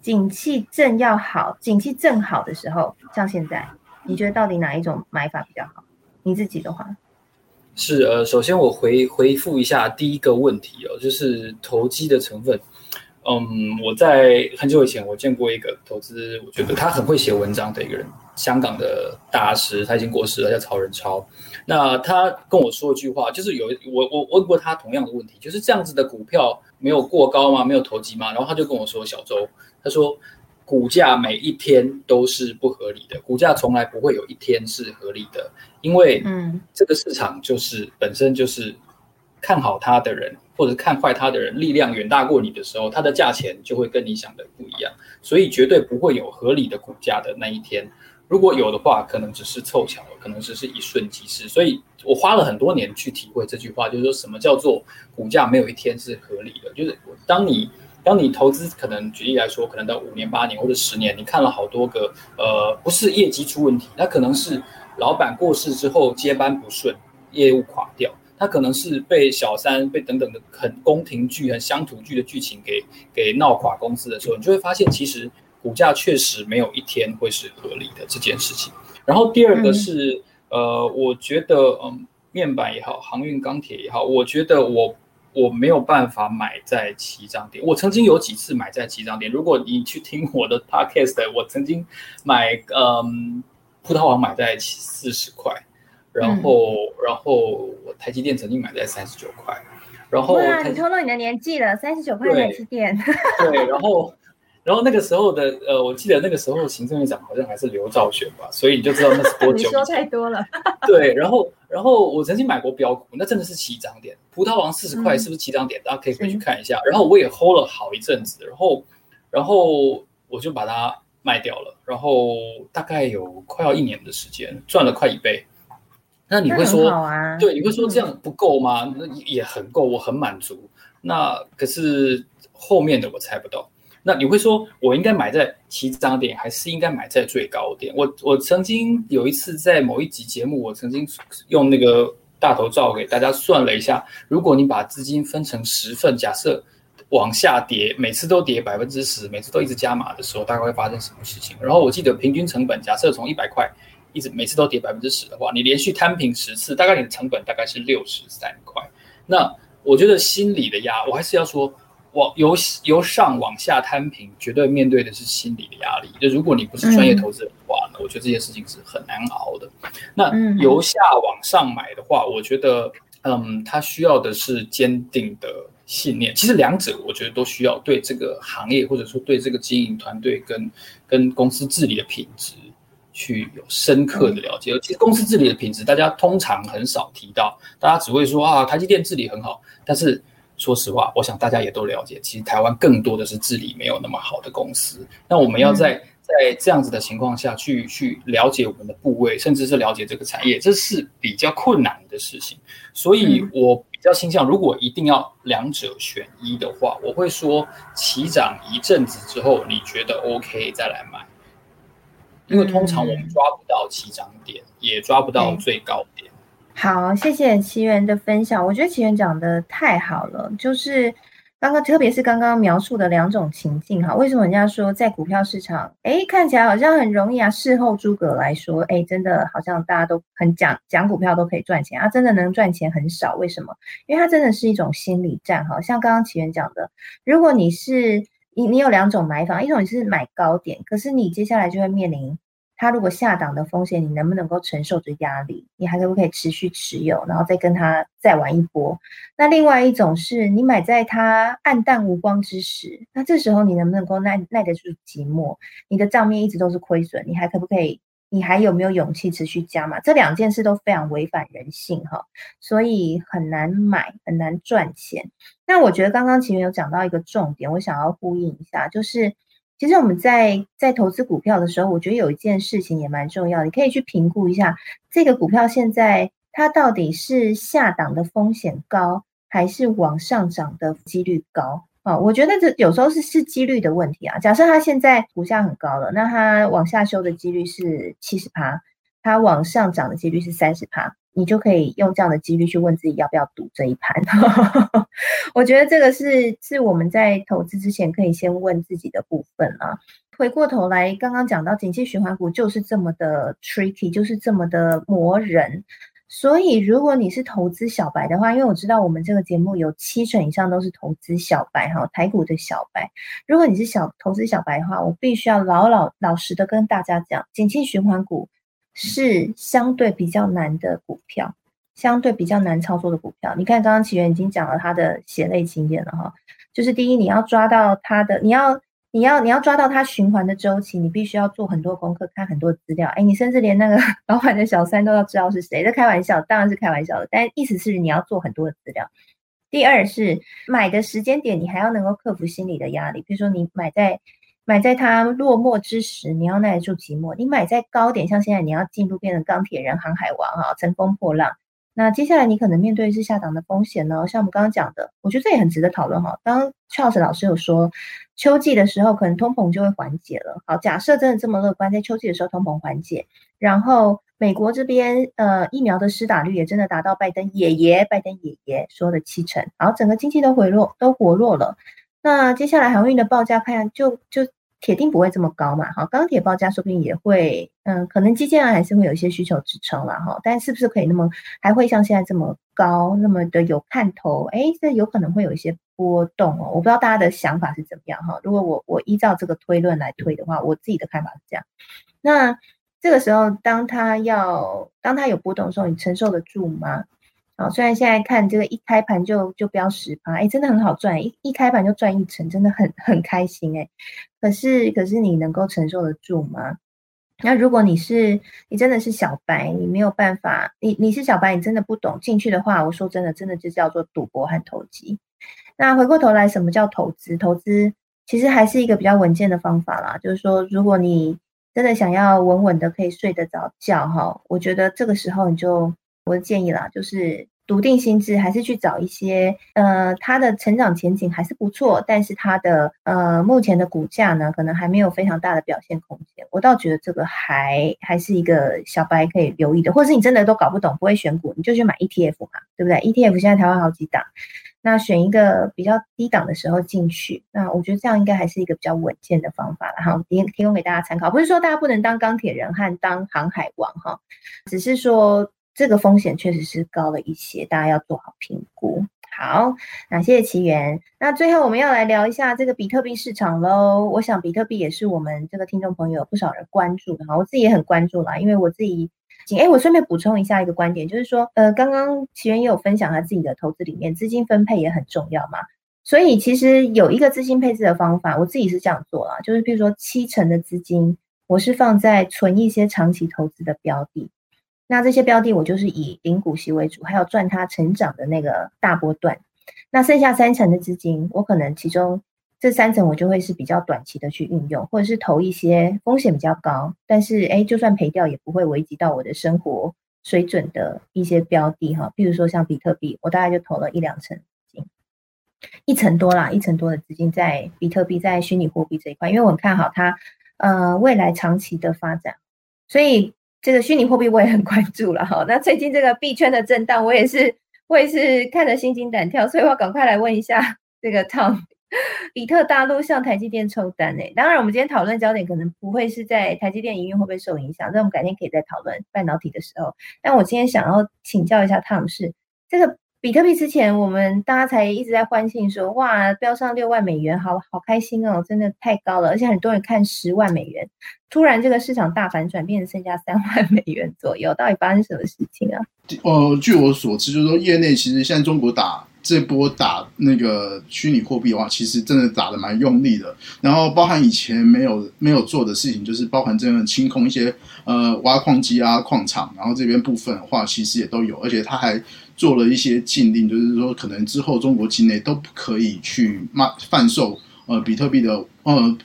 景气正要好、景气正好的时候？像现在，你觉得到底哪一种买法比较好？你自己的话，是呃，首先我回回复一下第一个问题哦，就是投机的成分。嗯，我在很久以前我见过一个投资，我觉得他很会写文章的一个人，香港的大师，他已经过世了，叫曹仁超。那他跟我说一句话，就是有我我问过他同样的问题，就是这样子的股票没有过高吗？没有投机吗？然后他就跟我说，小周，他说股价每一天都是不合理的，股价从来不会有一天是合理的，因为嗯，这个市场就是本身就是看好它的人。或者看坏它的人力量远大过你的时候，它的价钱就会跟你想的不一样，所以绝对不会有合理的股价的那一天。如果有的话，可能只是凑巧，可能只是一瞬即逝。所以我花了很多年去体会这句话，就是说什么叫做股价没有一天是合理的。就是当你当你投资，可能举例来说，可能到五年、八年或者十年，你看了好多个，呃，不是业绩出问题，那可能是老板过世之后接班不顺，业务垮掉。他可能是被小三、被等等的很宫廷剧、很乡土剧的剧情给给闹垮公司的时候，你就会发现，其实股价确实没有一天会是合理的这件事情。然后第二个是，呃，我觉得，嗯，面板也好，航运、钢铁也好，我觉得我我没有办法买在起涨点。我曾经有几次买在起涨点，如果你去听我的 podcast，我曾经买，嗯，葡萄王买在四十块。然后，然后我台积电曾经买在三十九块，然后哇，你透露你的年纪了，三十九块台积电。对，然后然后那个时候的呃，我记得那个时候行政院长好像还是刘兆玄吧，所以你就知道那是多久。你说太多了。对，然后然后我曾经买过标股，那真的是起涨点，葡萄王四十块是不是起涨点？大家可以回去看一下。然后我也 hold 了好一阵子，然后然后我就把它卖掉了，然后大概有快要一年的时间，赚了快一倍。那你会说，对，你会说这样不够吗？那也很够，我很满足。那可是后面的我猜不到。那你会说，我应该买在起涨点，还是应该买在最高点？我我曾经有一次在某一集节目，我曾经用那个大头照给大家算了一下，如果你把资金分成十份，假设往下跌，每次都跌百分之十，每次都一直加码的时候，大概会发生什么事情？然后我记得平均成本，假设从一百块一直每次都跌百分之十的话，你连续摊平十次，大概你的成本大概是六十三块。那我觉得心理的压，我还是要说。往由由上往下摊平，绝对面对的是心理的压力。就如果你不是专业投资人的话呢，我觉得这件事情是很难熬的。那由下往上买的话，我觉得，嗯，他需要的是坚定的信念。其实两者，我觉得都需要对这个行业或者说对这个经营团队跟跟公司治理的品质去有深刻的了解。其实公司治理的品质，大家通常很少提到，大家只会说啊，台积电治理很好，但是。说实话，我想大家也都了解，其实台湾更多的是治理没有那么好的公司。那我们要在在这样子的情况下去去了解我们的部位，甚至是了解这个产业，这是比较困难的事情。所以我比较倾向，如果一定要两者选一的话，我会说起涨一阵子之后，你觉得 OK 再来买，因为通常我们抓不到起涨点，也抓不到最高点。好，谢谢奇缘的分享。我觉得奇缘讲的太好了，就是刚刚，特别是刚刚描述的两种情境哈。为什么人家说在股票市场，哎，看起来好像很容易啊？事后诸葛来说，哎，真的好像大家都很讲讲股票都可以赚钱啊，真的能赚钱很少。为什么？因为它真的是一种心理战哈。像刚刚奇缘讲的，如果你是你你有两种买法，一种你是买高点，可是你接下来就会面临。它如果下档的风险，你能不能够承受这压力？你还可不可以持续持有，然后再跟它再玩一波？那另外一种是你买在它暗淡无光之时，那这时候你能不能够耐耐得住寂寞？你的账面一直都是亏损，你还可不可以？你还有没有勇气持续加码？这两件事都非常违反人性哈，所以很难买，很难赚钱。那我觉得刚刚前面有讲到一个重点，我想要呼应一下，就是。其实我们在在投资股票的时候，我觉得有一件事情也蛮重要，你可以去评估一下这个股票现在它到底是下档的风险高，还是往上涨的几率高啊？我觉得这有时候是是几率的问题啊。假设它现在股价很高了，那它往下修的几率是七十趴，它往上涨的几率是三十趴。你就可以用这样的几率去问自己要不要赌这一盘。我觉得这个是是我们在投资之前可以先问自己的部分啊。回过头来，刚刚讲到景气循环股就是这么的 tricky，就是这么的磨人。所以如果你是投资小白的话，因为我知道我们这个节目有七成以上都是投资小白哈，台股的小白。如果你是小投资小白的话，我必须要老老老实的跟大家讲，景气循环股。是相对比较难的股票，相对比较难操作的股票。你看，刚刚奇源已经讲了他的血泪经验了哈。就是第一，你要抓到他的，你要你要你要抓到它循环的周期，你必须要做很多功课，看很多资料。哎，你甚至连那个 老板的小三都要知道是谁。在开玩笑，当然是开玩笑的，但意思是你要做很多的资料。第二是买的时间点，你还要能够克服心理的压力，比如说你买在。买在它落寞之时，你要耐得住寂寞。你买在高点，像现在你要进入变成钢铁人、航海王哈，乘风破浪。那接下来你可能面对是下档的风险呢。像我们刚刚讲的，我觉得这也很值得讨论哈。刚 Charles 老师有说，秋季的时候可能通膨就会缓解了。好，假设真的这么乐观，在秋季的时候通膨缓解，然后美国这边呃疫苗的施打率也真的达到拜登爷爷、拜登爷爷说的七成，然后整个经济都回落、都活络了。那接下来航运的报价看就就。铁定不会这么高嘛？哈，钢铁报价说不定也会，嗯，可能基建还是会有一些需求支撑了哈。但是不是可以那么还会像现在这么高，那么的有看头？哎，这有可能会有一些波动哦。我不知道大家的想法是怎么样哈。如果我我依照这个推论来推的话，我自己的看法是这样。那这个时候，当它要当它有波动的时候，你承受得住吗？好，虽然现在看这个一开盘就就飙十趴，哎，真的很好赚，一一开盘就赚一成，真的很很开心哎。可是可是你能够承受得住吗？那如果你是你真的是小白，你没有办法，你你是小白，你真的不懂进去的话，我说真的，真的就叫做赌博和投机。那回过头来，什么叫投资？投资其实还是一个比较稳健的方法啦。就是说，如果你真的想要稳稳的可以睡得着觉哈，我觉得这个时候你就我的建议啦，就是。笃定心智，还是去找一些，呃，它的成长前景还是不错，但是它的呃目前的股价呢，可能还没有非常大的表现空间。我倒觉得这个还还是一个小白可以留意的，或者是你真的都搞不懂，不会选股，你就去买 ETF 嘛，对不对？ETF 现在台湾好几档，那选一个比较低档的时候进去，那我觉得这样应该还是一个比较稳健的方法，了哈提提供给大家参考。不是说大家不能当钢铁人和当航海王哈，只是说。这个风险确实是高了一些，大家要做好评估。好，那谢谢奇缘。那最后我们要来聊一下这个比特币市场喽。我想比特币也是我们这个听众朋友不少人关注的哈，我自己也很关注啦，因为我自己，哎，我顺便补充一下一个观点，就是说，呃，刚刚奇缘也有分享他自己的投资里面资金分配也很重要嘛，所以其实有一个资金配置的方法，我自己是这样做啦，就是比如说七成的资金，我是放在存一些长期投资的标的。那这些标的我就是以零股息为主，还有赚它成长的那个大波段。那剩下三成的资金，我可能其中这三成我就会是比较短期的去运用，或者是投一些风险比较高，但是哎，就算赔掉也不会危及到我的生活水准的一些标的哈。譬如说像比特币，我大概就投了一两成资金，一成多啦，一成多的资金在比特币在虚拟货币这一块，因为我很看好它呃未来长期的发展，所以。这个虚拟货币我也很关注了哈，那最近这个币圈的震荡，我也是我也是看得心惊胆跳，所以我赶快来问一下 这个 Tom，比特大陆向台积电抽单诶，当然我们今天讨论焦点可能不会是在台积电营运会不会受影响，那我们改天可以再讨论半导体的时候。但我今天想要请教一下 Tom 是这个。比特币之前，我们大家才一直在欢庆说，哇，飙上六万美元，好好开心哦，真的太高了，而且很多人看十万美元，突然这个市场大反转，变成剩下三万美元左右，到底发生什么事情啊？呃，据我所知，就是说业内其实现在中国打这波打那个虚拟货币的话，其实真的打的蛮用力的，然后包含以前没有没有做的事情，就是包含真的清空一些呃挖矿机啊、矿场，然后这边部分的话，其实也都有，而且他还。做了一些禁令，就是说可能之后中国境内都不可以去卖贩售呃比特币的呃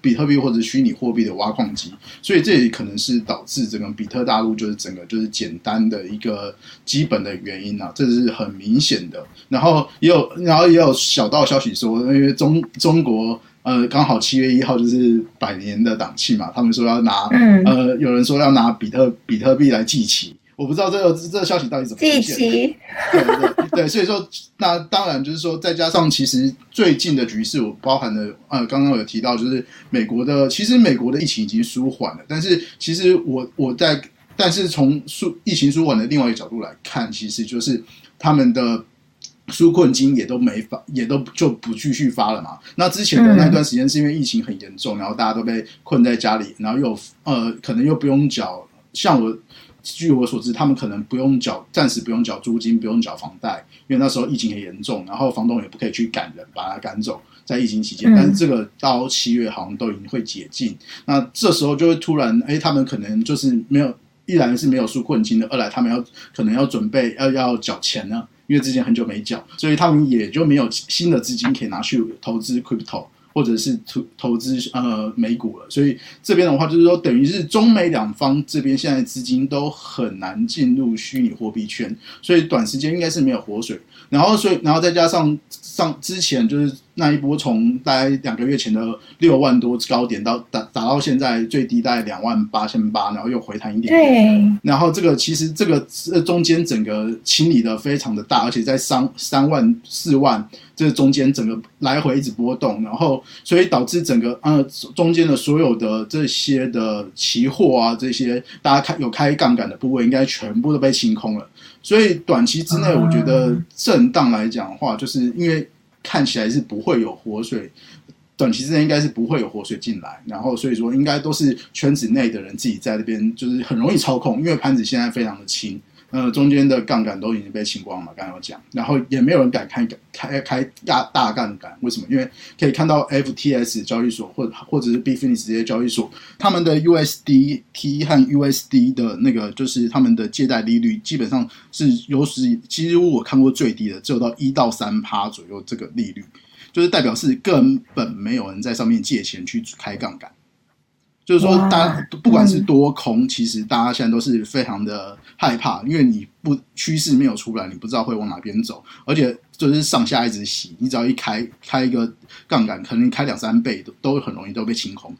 比特币或者虚拟货币的挖矿机，所以这也可能是导致整个比特大陆就是整个就是简单的一个基本的原因啊，这是很明显的。然后也有然后也有小道消息说，因为中中国呃刚好七月一号就是百年的档期嘛，他们说要拿呃有人说要拿比特比特币来祭旗。我不知道这个这个消息到底怎么出现。对对对，所以说那当然就是说，再加上其实最近的局势，我包含了呃，刚刚有提到，就是美国的，其实美国的疫情已经舒缓了，但是其实我我在，但是从舒疫情舒缓的另外一个角度来看，其实就是他们的纾困金也都没发，也都就不继续发了嘛。那之前的那段时间是因为疫情很严重，然后大家都被困在家里，然后又呃，可能又不用缴，像我。据我所知，他们可能不用缴，暂时不用缴租金，不用缴房贷，因为那时候疫情很严重，然后房东也不可以去赶人，把他赶走，在疫情期间。但是这个到七月好像都已经会解禁，那这时候就会突然，哎，他们可能就是没有，一来是没有纾困金的，二来他们要可能要准备要要缴钱呢，因为之前很久没缴，所以他们也就没有新的资金可以拿去投资 crypto。或者是投投资呃美股了，所以这边的话就是说，等于是中美两方这边现在资金都很难进入虚拟货币圈，所以短时间应该是没有活水。然后，所以然后再加上上之前就是那一波从大概两个月前的六万多高点到打打到现在最低大概两万八千八，然后又回弹一点。对。然后这个其实这个这中间整个清理的非常的大，而且在三三万四万。这中间整个来回一直波动，然后所以导致整个呃中间的所有的这些的期货啊，这些大家开有开杠杆的部位，应该全部都被清空了。所以短期之内，我觉得震荡来讲的话，就是因为看起来是不会有活水，短期之内应该是不会有活水进来。然后所以说，应该都是圈子内的人自己在那边，就是很容易操控，因为盘子现在非常的轻。呃，中间的杠杆都已经被清光嘛，刚刚有讲，然后也没有人敢开开开大大杠杆，为什么？因为可以看到 FTS 交易所或者或者是 Bitfinex 这些交易所，他们的 USDT 和 USD 的那个就是他们的借贷利率，基本上是有史几乎我看过最低的，只有到一到三趴左右这个利率，就是代表是根本没有人在上面借钱去开杠杆。就是说，大家不管是多空，其实大家现在都是非常的害怕，因为你不趋势没有出来，你不知道会往哪边走，而且就是上下一直洗，你只要一开开一个杠杆，可能开两三倍都都很容易都被清空。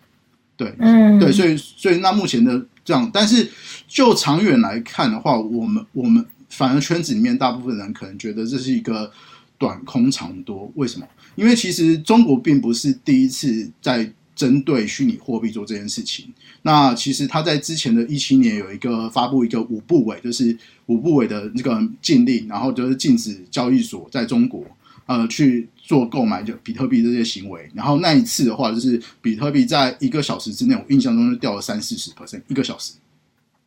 对，嗯，对，所以所以那目前的这样，但是就长远来看的话，我们我们反而圈子里面大部分人可能觉得这是一个短空长多，为什么？因为其实中国并不是第一次在。针对虚拟货币做这件事情，那其实他在之前的一七年有一个发布一个五部委，就是五部委的那个禁令，然后就是禁止交易所在中国呃去做购买就比特币这些行为。然后那一次的话，就是比特币在一个小时之内，我印象中就掉了三四十 percent 一个小时。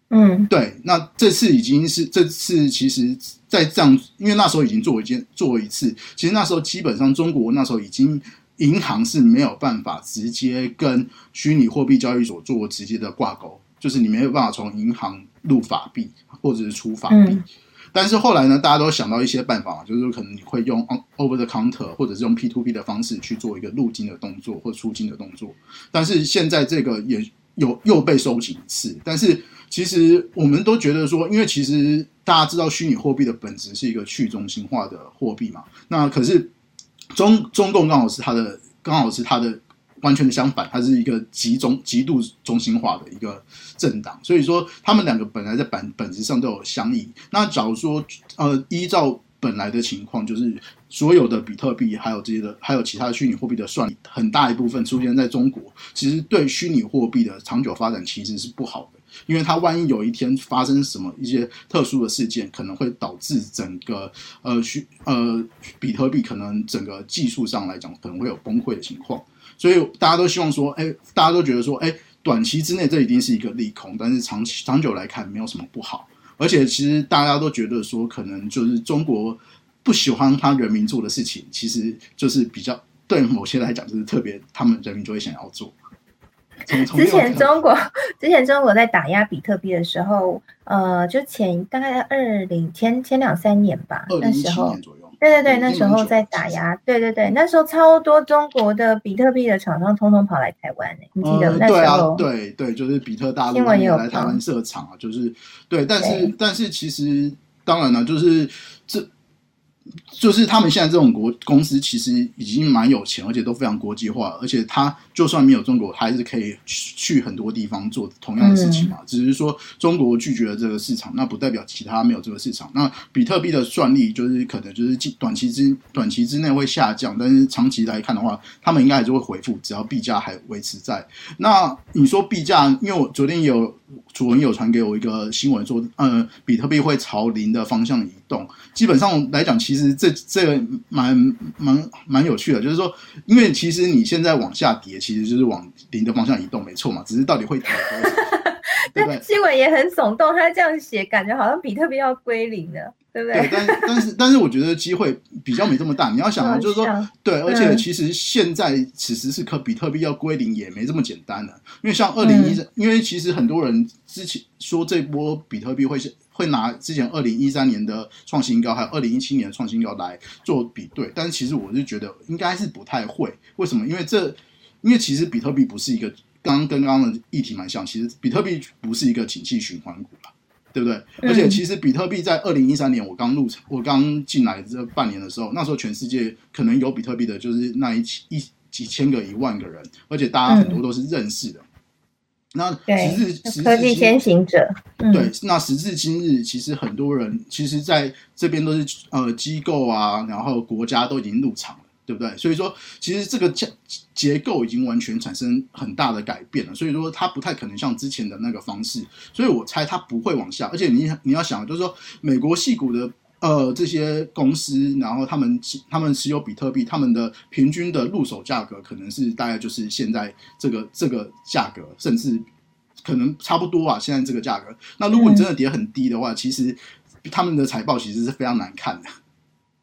嗯，对。那这次已经是这次，其实在这样，因为那时候已经做一件做一次，其实那时候基本上中国那时候已经。银行是没有办法直接跟虚拟货币交易所做直接的挂钩，就是你没有办法从银行入法币或者是出法币。但是后来呢，大家都想到一些办法，就是可能你会用 over the counter 或者是用 P to P 的方式去做一个入金的动作或出金的动作。但是现在这个也有又被收紧一次。但是其实我们都觉得说，因为其实大家知道虚拟货币的本质是一个去中心化的货币嘛，那可是。中中共刚好是它的，刚好是它的完全的相反，它是一个极中极度中心化的一个政党，所以说他们两个本来在本本质上都有相异。那假如说呃依照本来的情况，就是所有的比特币还有这些的，还有其他的虚拟货币的算，很大一部分出现在中国，其实对虚拟货币的长久发展其实是不好的。因为它万一有一天发生什么一些特殊的事件，可能会导致整个呃虚呃比特币可能整个技术上来讲可能会有崩溃的情况，所以大家都希望说，哎，大家都觉得说，哎，短期之内这一定是一个利空，但是长期长久来看没有什么不好，而且其实大家都觉得说，可能就是中国不喜欢他人民做的事情，其实就是比较对某些来讲就是特别他们人民就会想要做。之前中国，之前中国在打压比特币的时候，呃，就前大概二零前前两三年吧，那时候，对对对，那时候在打压，对对对，那时候超多中国的比特币的厂商通通跑来台湾呢，你记得那时候？对对，就是比特大陆也来台湾设厂啊，就是对，但是但是其实当然了，就是这。就是他们现在这种国公司，其实已经蛮有钱，而且都非常国际化。而且他就算没有中国，还是可以去很多地方做同样的事情嘛。只是说中国拒绝了这个市场，那不代表其他没有这个市场。那比特币的算力就是可能就是短期之短期之内会下降，但是长期来看的话，他们应该还是会回复，只要币价还维持在。那你说币价，因为我昨天有主文有传给我一个新闻说，呃，比特币会朝零的方向移动。基本上来讲，其实这这个蛮蛮蛮有趣的，就是说，因为其实你现在往下跌，其实就是往零的方向移动，没错嘛。只是到底会跌多少？对，新闻也很耸动，他这样写，感觉好像比特币要归零了。对不对？对，但但是但是，我觉得机会比较没这么大。你要想啊，就是说，对，而且其实现在此时此刻，比特币要归零也没这么简单了。因为像二零一三，因为其实很多人之前说这波比特币会是会拿之前二零一三年的创新高，还有二零一七年的创新高来做比对，但是其实我是觉得应该是不太会。为什么？因为这因为其实比特币不是一个刚刚跟刚刚的议题蛮像，其实比特币不是一个景气循环股了。对不对？而且其实比特币在二零一三年我刚入场，我刚进来这半年的时候，那时候全世界可能有比特币的，就是那一一几千个、一万个人，而且大家很多都是认识的。那时至科技先行者，对，那时至今日，其实很多人其实在这边都是呃机构啊，然后国家都已经入场了。对不对？所以说，其实这个结结构已经完全产生很大的改变了。所以说，它不太可能像之前的那个方式。所以我猜它不会往下。而且你你要想，就是说，美国系股的呃这些公司，然后他们他们持有比特币，他们的平均的入手价格可能是大概就是现在这个这个价格，甚至可能差不多啊。现在这个价格，那如果你真的跌很低的话，其实。他们的财报其实是非常难看的，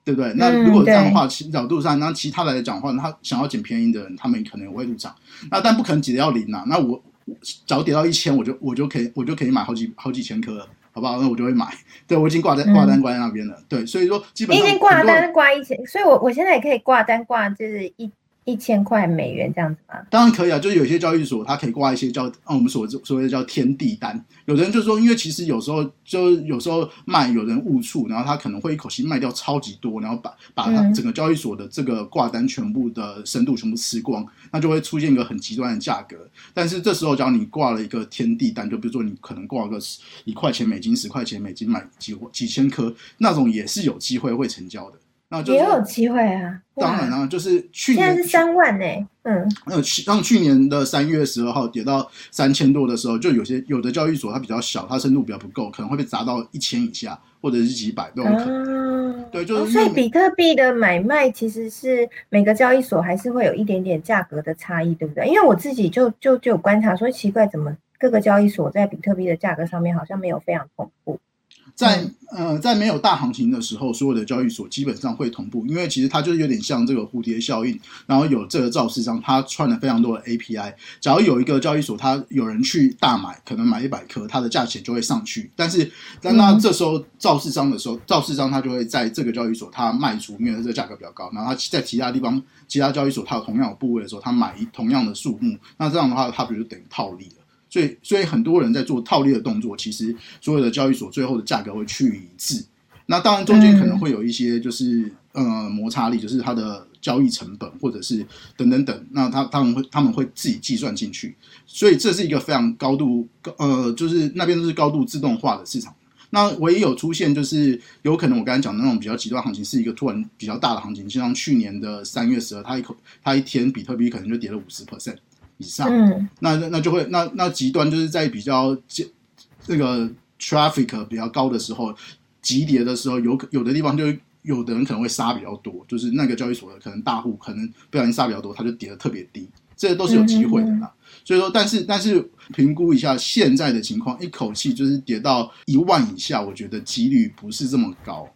对不对？那嗯如果这样的话，其角度上，那其他来讲的话，他想要捡便宜的人，他们可能也会入场。那但不可能跌到零啊。那我只要跌到一千，我就我就可以我就可以买好几好几千颗了，好不好？那我就会买。对我已经挂单嗯挂单挂在那边了。对，所以说基本上你已经挂单挂一千，所以我我现在也可以挂单挂就是一一千块美元这样子吗？当然可以啊，就是有些交易所它可以挂一些叫啊我们所所谓的叫天地单。有的人就说，因为其实有时候就有时候卖有人误触，然后他可能会一口气卖掉超级多，然后把把它嗯整个交易所的这个挂单全部的深度全部吃光，那就会出现一个很极端的价格。但是这时候，只要你挂了一个天地单，就比如说你可能挂个十一块钱美金、十块钱美金买几几千颗，那种也是有机会会成交的。那就也有机会啊！哇，当然啊、就是去年现在年是三万呢、嗯呃，去让去年的三月十二号跌到三千多的时候，就有些有的交易所它比较小，它深度比较不够，可能会被砸到一千以下，或者是几百都有可能。啊，对就是哦所以比特币的买卖其实是每个交易所还是会有一点点价格的差异，对不对？因为我自己就就就有观察说，奇怪，怎么各个交易所在比特币的价格上面好像没有非常同步？在嗯呃在没有大行情的时候，所有的交易所基本上会同步，因为其实它就是有点像这个蝴蝶效应，然后有这个造市商，它串了非常多的 API。假如有一个交易所，它有人去大买，可能买一百颗，它的价钱就会上去。但是当它嗯这时候造市商的时候，造市商它就会在这个交易所它卖出，因为这个价格比较高，然后它在其他地方其他交易所它有同样的部位的时候，它买一同样的数目，那这样的话，它不就等于套利了？所以，所以很多人在做套利的动作，其实所有的交易所最后的价格会趋于一致。那当然中间可能会有一些就是、呃摩擦力，就是它的交易成本或者是等等等，那他他们会他们会自己计算进去，所以这是一个非常高度呃，就是那边都是高度自动化的市场。那唯一有出现就是有可能我刚才讲的那种比较极端行情，是一个突然比较大的行情，就像去年的三月十二，它一口它一天比特币可能就跌了五十 percent 以上，嗯那那那就会那那极端就是在比较这这个 traffic 比较高的时候，急跌的时候，有可有的地方就有的人可能会杀比较多，就是那个交易所的可能大户可能不小心杀比较多，他就跌得特别低，这都是有机会的啦。所以说，但是但是评估一下现在的情况，一口气就是跌到一万以下，我觉得几率不是这么高。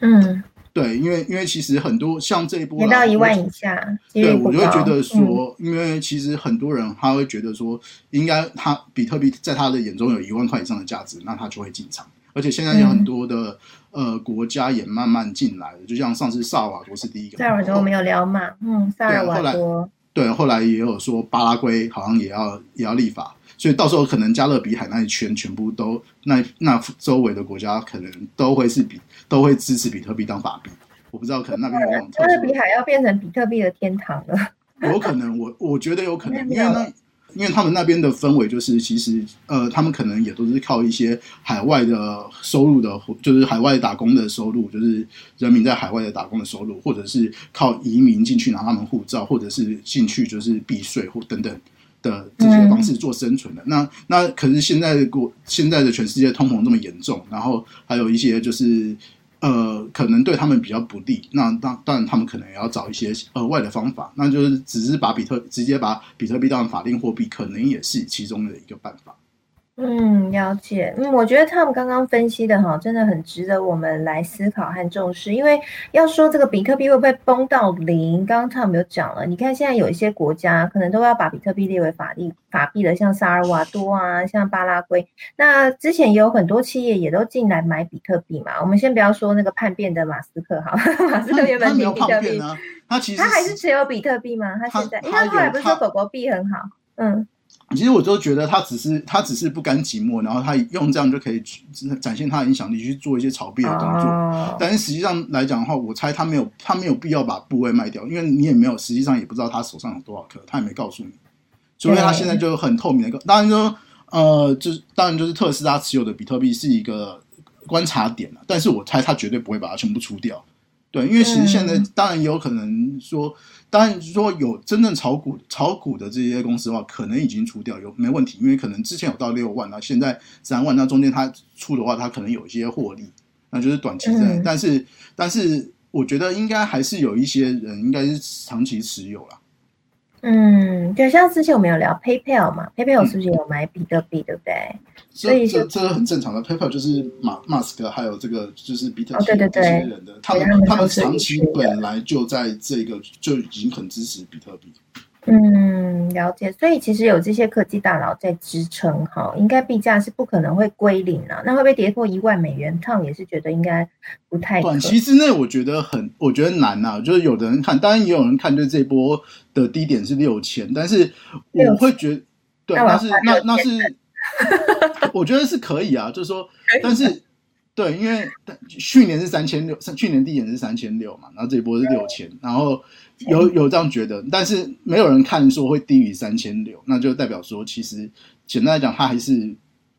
嗯，对，因为因为其实很多像这一波跌到一万以下，对，我就会觉得嗯说，因为其实很多人他会觉得说，应该他比特币在他的眼中有一万块以上的价值，那他就会进场。而且现在有很多的、呃国家也慢慢进来了，就像上次萨尔瓦多是第一个，萨尔瓦多没有聊嘛？嗯，萨尔瓦对后来多，对，后来也有说巴拉圭好像也要也要立法，所以到时候可能加勒比海那一圈全部都那那周围的国家可能都会是比都会支持比特币当法币。我不知道，可能那边有那种 加勒比海要变成比特币的天堂了。有可能，我我觉得有可能，因为那因为他们那边的氛围就是，其实呃，他们可能也都是靠一些海外的收入的，就是海外打工的收入，就是人民在海外的打工的收入，或者是靠移民进去拿他们护照，或者是进去就是避税或等等的这些方式做生存的。那那可是现在的国现在的全世界通膨这么严重，然后还有一些就是。呃，可能对他们比较不利，那当当然他们可能也要找一些额外的方法，那就是只是把比特直接把比特币当成法定货币，可能也是其中的一个办法。嗯，了解。嗯，我觉得他们刚刚分析的哈，真的很值得我们来思考和重视。因为要说这个比特币会不会崩到零，刚刚他们有讲了。你看现在有一些国家可能都要把比特币列为法律法币的，像萨尔瓦多啊，像巴拉圭。那之前也有很多企业也都进来买比特币嘛。我们先不要说那个叛变的马斯克哈，马斯克原本比特币叛变，啊，他其实他还是持有比特币吗？他他现在，因为他他后来不是说狗狗币很好，嗯。其实我就觉得他只是他只是不甘寂寞，然后他用这样就可以展现他的影响力去做一些炒币的动作。哦但是实际上来讲的话，我猜他没有他没有必要把部位卖掉，因为你也没有实际上也不知道他手上有多少颗，他也没告诉你。除非他现在就很透明的告，当然说呃，就是当然就是特斯拉持有的比特币是一个观察点了，但是我猜他绝对不会把它全部出掉。对，因为其实现在嗯当然也有可能说，当然说有真正炒股炒股的这些公司的话，可能已经出掉有没问题，因为可能之前有到六万，那现在三万，那中间它出的话，它可能有一些获利，那就是短期的，嗯但是但是我觉得应该还是有一些人应该是长期持有啦。嗯，就像之前我们有聊 PayPal 嘛，PayPal 是不是有买比特币，对不对？所以这这很正常的，PayPal 就是马马斯克还有这个就是比特币这些人的，他们他们长期本来就在这个就已经很支持比特币。嗯，了解。所以其实有这些科技大佬在支撑哈，应该币价是不可能会归零啊。那会不会跌破一万美元？烫也是觉得应该不太短期之内，我觉得很，我觉得难呐。就是有的人看，当然也有人看，就这波的低点是六千，但是我会觉得，对，那是那那是，我觉得是可以啊。就是说，但是对，因为去年是三千六，去年低点是三千六嘛，然后这一波是六千，然后。有有这样觉得，但是没有人看说会低于三千六，那就代表说，其实简单来讲，它还是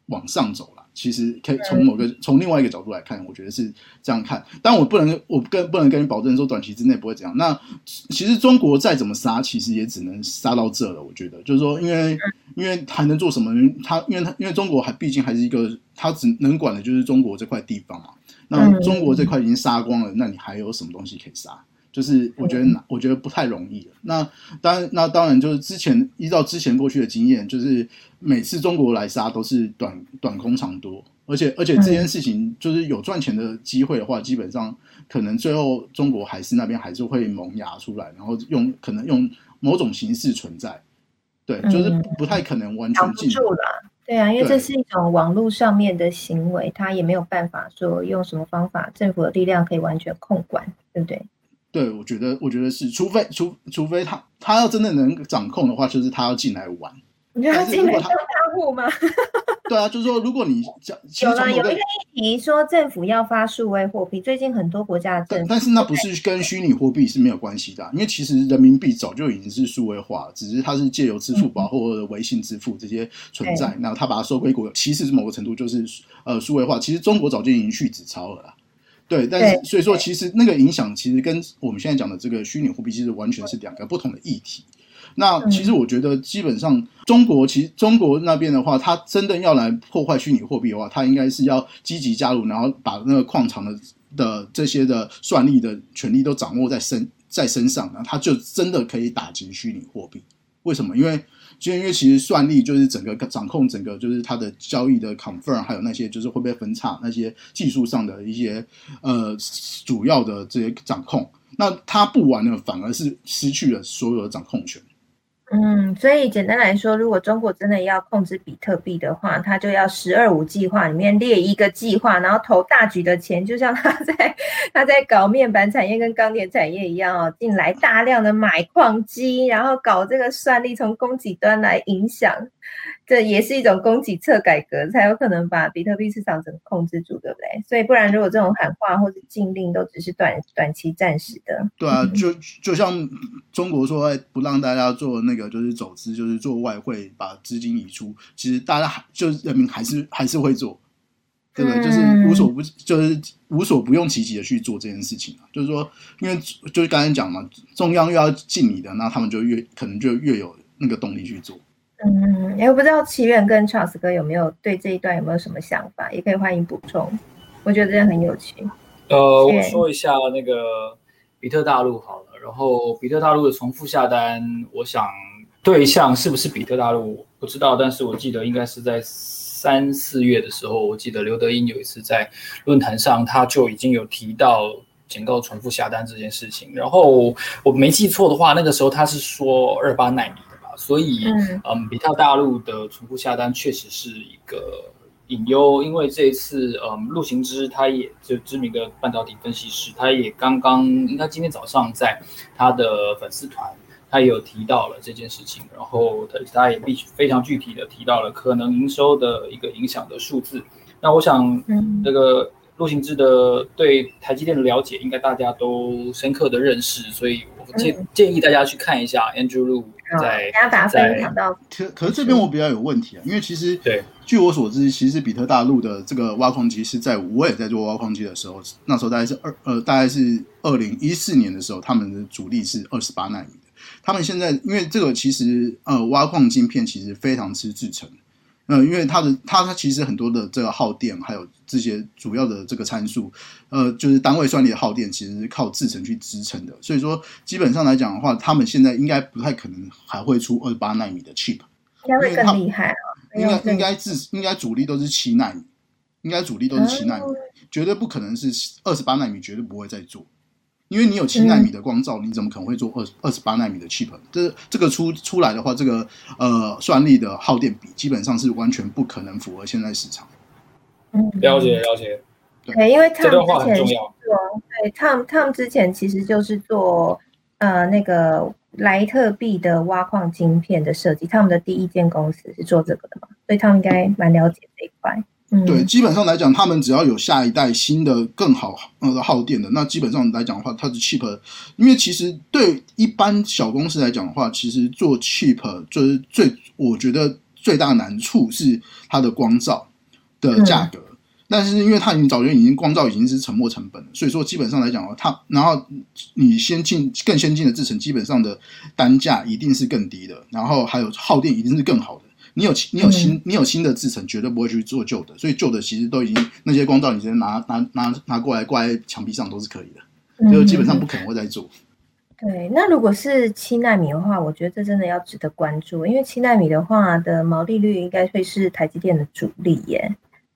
往上走了。其实可以从某个从另外一个角度来看，我觉得是这样看。但我不能，我跟不能跟你保证说短期之内不会怎样。那其实中国再怎么杀，其实也只能杀到这了。我觉得就是说，因为因为还能做什么？他因为他因为中国还毕竟还是一个，他只能管的就是中国这块地方嘛。那中国这块已经杀光了，那你还有什么东西可以杀？就是我觉得，我觉得不太容易了。那当然，那当然就是之前依照之前过去的经验，就是每次中国来杀都是短短空长多，而且而且这件事情就是有赚钱的机会的话，基本上可能最后中国还是那边还是会萌芽出来，然后用可能用某种形式存在。对，就是不太可能完全禁住了。对啊，因为这是一种网络上面的行为，他也没有办法说用什么方法，政府的力量可以完全控管，对不对？对，我觉得，我觉得是，除非除除非他他要真的能掌控的话，就是他要进来玩。你觉得他进来当大户吗？对啊，就是说，如果你讲有了有一个议题说政府要发数位货币，最近很多国家的政，但是那不是跟虚拟货币是没有关系的，因为其实人民币早就已经是数位化，只是它是借由支付宝或者微信支付这些存在，然后他把它收归国，其实某个程度就是呃数位化。其实中国早就已经去纸钞了。对，但是所以说，其实那个影响其实跟我们现在讲的这个虚拟货币其实完全是两个不同的议题。那其实我觉得，基本上中国其实中国那边的话，它真的要来破坏虚拟货币的话，它应该是要积极加入，然后把那个矿场的的这些的算力的权利都掌握在身在身上，然后它就真的可以打击虚拟货币。为什么？因为就因为其实算力就是整个掌控整个就是它的交易的 confirm，还有那些就是会被分叉那些技术上的一些呃主要的这些掌控，那它不玩了，反而是失去了所有的掌控权。嗯，所以简单来说，如果中国真的要控制比特币的话，他就要“十二五”计划里面列一个计划，然后投大举的钱，就像他在他在搞面板产业跟钢铁产业一样哦，进来大量的买矿机，然后搞这个算力从供给端来影响。这也是一种供给侧改革，才有可能把比特币市场整个控制住，对不对？所以不然，如果这种喊话或者禁令都只是短短期暂时的，对啊，就就像中国说不让大家做那个，就是走资，就是做外汇，把资金移出，其实大家还就是人民还是还是会做，对不对？就是无所不就是无所不用其极的去做这件事情啊。就是说，因为就是刚才讲嘛，中央又要禁你的，那他们就越可能就越有那个动力去做。嗯，也不知道奇远跟 Charles 哥有没有对这一段有没有什么想法，也可以欢迎补充。我觉得这很有趣。呃，我说一下那个比特大陆好了，然后比特大陆的重复下单，我想对象是不是比特大陆不知道，但是我记得应该是在三四月的时候，我记得刘德英有一次在论坛上他就已经有提到警告重复下单这件事情，然后我没记错的话，那个时候他是说二八纳米。所以，嗯，比特大陆的重复下单确实是一个隐忧，因为这一次，嗯，陆行之他也就知名的半导体分析师，他也刚刚应该今天早上在他的粉丝团，他也有提到了这件事情，然后他他也必须非常具体的提到了可能营收的一个影响的数字。那我想，这个陆行之的对台积电的了解，应该大家都深刻的认识，所以我建建议大家去看一下 Andrew Lu。在分享到，可可是这边我比较有问题啊，因为其实对，据我所知，其实比特大陆的这个挖矿机是在我也在做挖矿机的时候，那时候大概是二呃，大概是二零一四年的时候，他们的主力是二十八纳米的。他们现在因为这个其实呃挖矿晶片其实非常吃制程，嗯，因为它的它它其实很多的这个耗电，还有这些主要的这个参数，呃，就是单位算力的耗电，其实是靠制程去支撑的。所以说，基本上来讲的话，他们现在应该不太可能还会出二十八纳米的 chip，应该会更厉害啊。应该应该自应该主力都是七纳米，应该主力都是七纳米，绝对不可能是二十八纳米，绝对不会再做。因为你有七纳米的光照，你怎么可能会做二二十八纳米的 chip？这这个出出来的话，这个呃算力的耗电比基本上是完全不可能符合现在市场。嗯，了解了解。对，因为他们之前做，对，他们他们之前其实就是做呃那个莱特币的挖矿晶片的设计，他们的第一间公司是做这个的嘛，所以他们应该蛮了解这一块。对，基本上来讲，他们只要有下一代新的更好呃耗电的，那基本上来讲的话，它的 cheap，因为其实对一般小公司来讲的话，其实做 cheap 就是最我觉得最大难处是它的光照的价格，但是因为它已经早就已经光照已经是沉没成本了，所以说基本上来讲的话，它然后你先进更先进的制程，基本上的单价一定是更低的，然后还有耗电一定是更好的。你有你有新你有新的制程，绝对不会去做旧的，所以旧的其实都已经那些光照，你直接拿拿拿拿过来挂在墙壁上都是可以的，就基本上不可能会再做。对，那如果是七纳米的话，我觉得这真的要值得关注，因为七纳米的话的毛利率应该会是台积电的主力耶，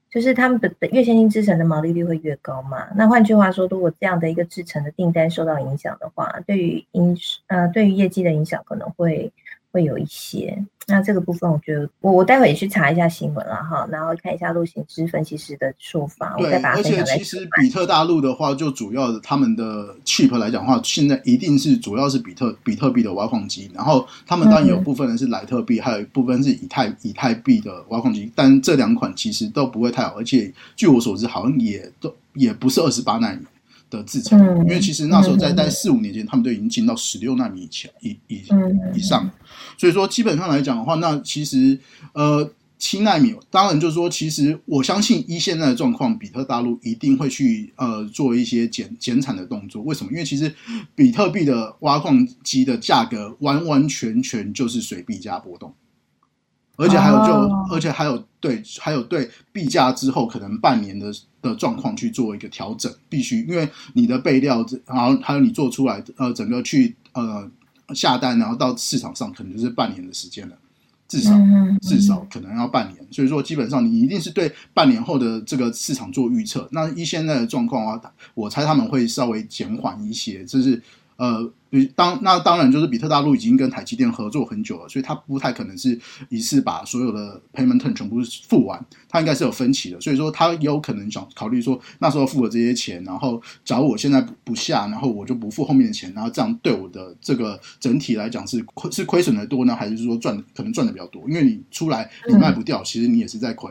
就是他们的的越先进制程的毛利率会越高嘛。那换句话说，如果这样的一个制程的订单受到影响的话，对于影呃对于业绩的影响可能会。会有一些，那这个部分我觉得我我待会也去查一下新闻了哈，然后看一下陆行之分析师的说法，我再把它而且其实比特大陆的话，就主要的他们的 chip 来讲的话，现在一定是主要是比特比特币的挖矿机，然后他们当然有部分人是莱特币，还有一部分是以太以太币的挖矿机，但这两款其实都不会太好，而且据我所知，好像也都也不是二十八纳米。的制程，因为其实那时候在在四五年前，他们都已经进到十六纳米以前以以以上，所以说基本上来讲的话，那其实呃七纳米，当然就是说，其实我相信依现在的状况，比特大陆一定会去呃做一些减减产的动作。为什么？因为其实比特币的挖矿机的价格完完全全就是随币价波动。而且还有就，而且还有对，还有对币价之后可能半年的的状况去做一个调整，必须因为你的备料，然后还有你做出来，呃，整个去呃下单，然后到市场上可能就是半年的时间了，至少至少可能要半年。所以说，基本上你一定是对半年后的这个市场做预测。那依现在的状况啊，我猜他们会稍微减缓一些，就是。呃，比当那当然就是比特大陆已经跟台积电合作很久了，所以它不太可能是一次把所有的 payment term 全部付完，它应该是有分歧的，所以说它有可能想考虑说那时候付了这些钱，然后假如我现在不下，然后我就不付后面的钱，然后这样对我的这个整体来讲是亏是亏损的多呢，还是说赚可能赚的比较多？因为你出来你卖不掉，其实你也是在亏。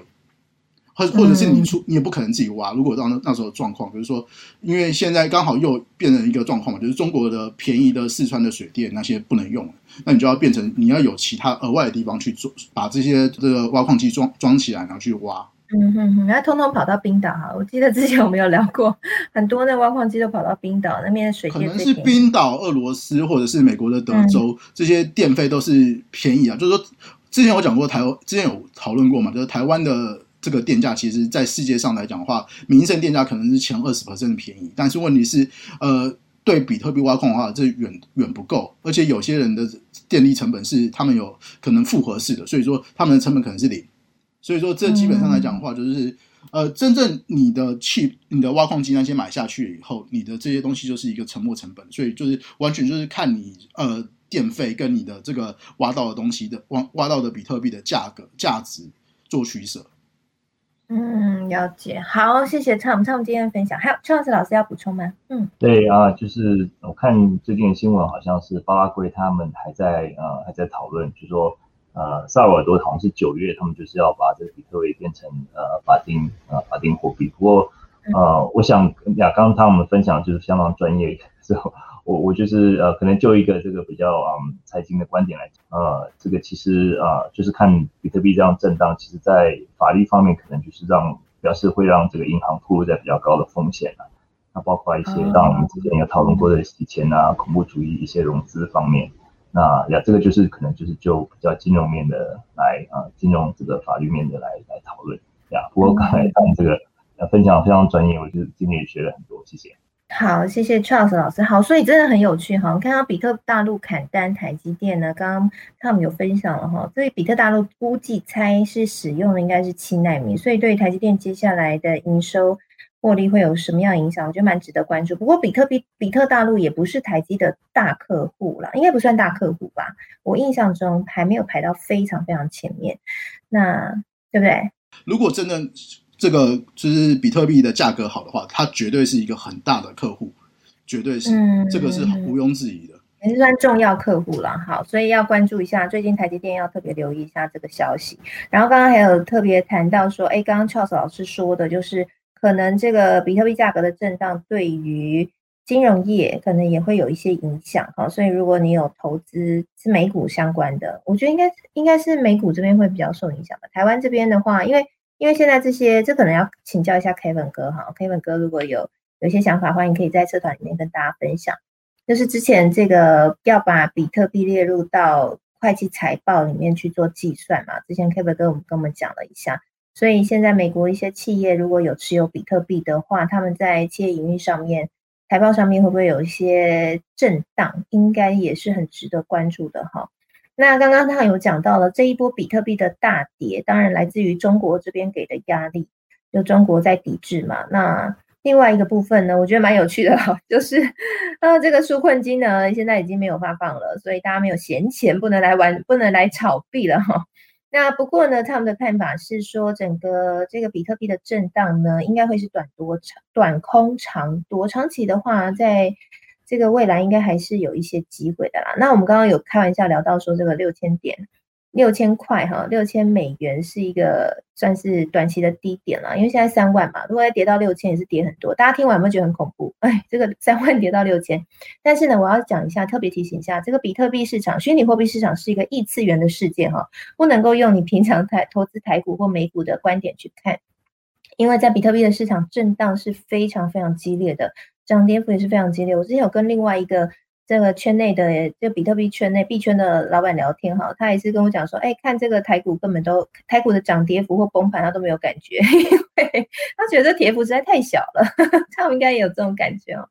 或或者是你出，你也不可能自己挖。如果到那那时候状况，比如说，因为现在刚好又变成一个状况嘛，就是中国的便宜的四川的水电那些不能用了，那你就要变成你要有其他额外的地方去做，把这些这个挖矿机装装起来，然后去挖。嗯哼哼，那通通跑到冰岛哈。我记得之前我们有聊过，很多那挖矿机都跑到冰岛那边水电。可能是冰岛、俄罗斯或者是美国的德州，这些电费都是便宜啊。就是说，之前我讲过台，之前有讨论过嘛，就是台湾的。这个电价其实，在世界上来讲的话，民生电价可能是前二十便宜，但是问题是，呃，对比特币挖矿的话，这远远不够，而且有些人的电力成本是他们有可能复合式的，所以说他们的成本可能是零，所以说这基本上来讲的话，就是呃，真正你的气、你的挖矿机那些买下去以后，你的这些东西就是一个沉没成本，所以就是完全就是看你呃电费跟你的这个挖到的东西的挖挖到的比特币的价格价值做取舍。嗯，了解。好，谢谢畅畅今天的分享。还有邱老师老师要补充吗？嗯，对啊，就是我看最近的新闻，好像是巴拉圭他们还在呃还在讨论，就说呃萨尔瓦多好像是九月，他们就是要把这个比特币变成呃法定呃法定货币。不过呃，我想亚刚他们分享就是相当专业 之后。我我就是呃，可能就一个这个比较嗯财经的观点来讲，呃，这个其实啊，就是看比特币这样震荡，其实在法律方面可能就是让表示会让这个银行铺在比较高的风险啊，那包括一些，当我们之前有讨论过的洗钱啊、恐怖主义一些融资方面，那呀，这个就是可能就是就比较金融面的来啊，金融这个法律面的来来讨论呀。不过刚才看这个呃分享非常专业，我就今天也学了很多，谢谢。好，谢谢 Charles 老师。好，所以真的很有趣哈。我看到比特大陆砍单台积电呢，刚刚他们有分享了哈。所以比特大陆估计猜是使用的应该是七纳米，所以对台积电接下来的营收获利会有什么样影响？我觉得蛮值得关注。不过比特币比特大陆也不是台积的大客户啦，应该不算大客户吧？我印象中还没有排到非常非常前面，那对不对？如果真的。这个就是比特币的价格好的话，它绝对是一个很大的客户，绝对是，这个是毋庸置疑的，也是算重要客户了。好，所以要关注一下，最近台积电要特别留意一下这个消息。然后刚刚还有特别谈到说，哎，刚刚 Charles 老师说的就是可能这个比特币价格的震荡对于金融业可能也会有一些影响。好，所以如果你有投资是美股相关的，我觉得应该应该是美股这边会比较受影响吧。台湾这边的话，因为因为现在这些，这可能要请教一下 Kevin 哥哈，Kevin 哥如果有有些想法，欢迎可以在社团里面跟大家分享。就是之前这个要把比特币列入到会计财报里面去做计算嘛，之前 Kevin 哥我们跟我们讲了一下，所以现在美国一些企业如果有持有比特币的话，他们在企业营运上面财报上面会不会有一些震荡，应该也是很值得关注的哈。那刚刚他有讲到了这一波比特币的大跌，当然来自于中国这边给的压力，就中国在抵制嘛。那另外一个部分呢，我觉得蛮有趣的哈，就是呃这个纾困金呢现在已经没有发放了，所以大家没有闲钱，不能来玩，不能来炒币了哈。那不过呢，他们的看法是说，整个这个比特币的震荡呢，应该会是短多长，短空长多，长期的话在。这个未来应该还是有一些机会的啦。那我们刚刚有开玩笑聊到说，这个六千点、六千块哈，六千美元是一个算是短期的低点了。因为现在三万嘛，如果再跌到六千，也是跌很多。大家听完有没有觉得很恐怖？哎，这个三万跌到六千，但是呢，我要讲一下，特别提醒一下，这个比特币市场、虚拟货币市场是一个异次元的世界哈，不能够用你平常台投资台股或美股的观点去看，因为在比特币的市场震荡是非常非常激烈的。涨跌幅也是非常激烈。我之前有跟另外一个这个圈内的，就比特币圈内币圈的老板聊天哈，他也是跟我讲说，哎，看这个台股根本都台股的涨跌幅或崩盘，他都没有感觉，因为他觉得这跌幅实在太小了。他们应该也有这种感觉哦，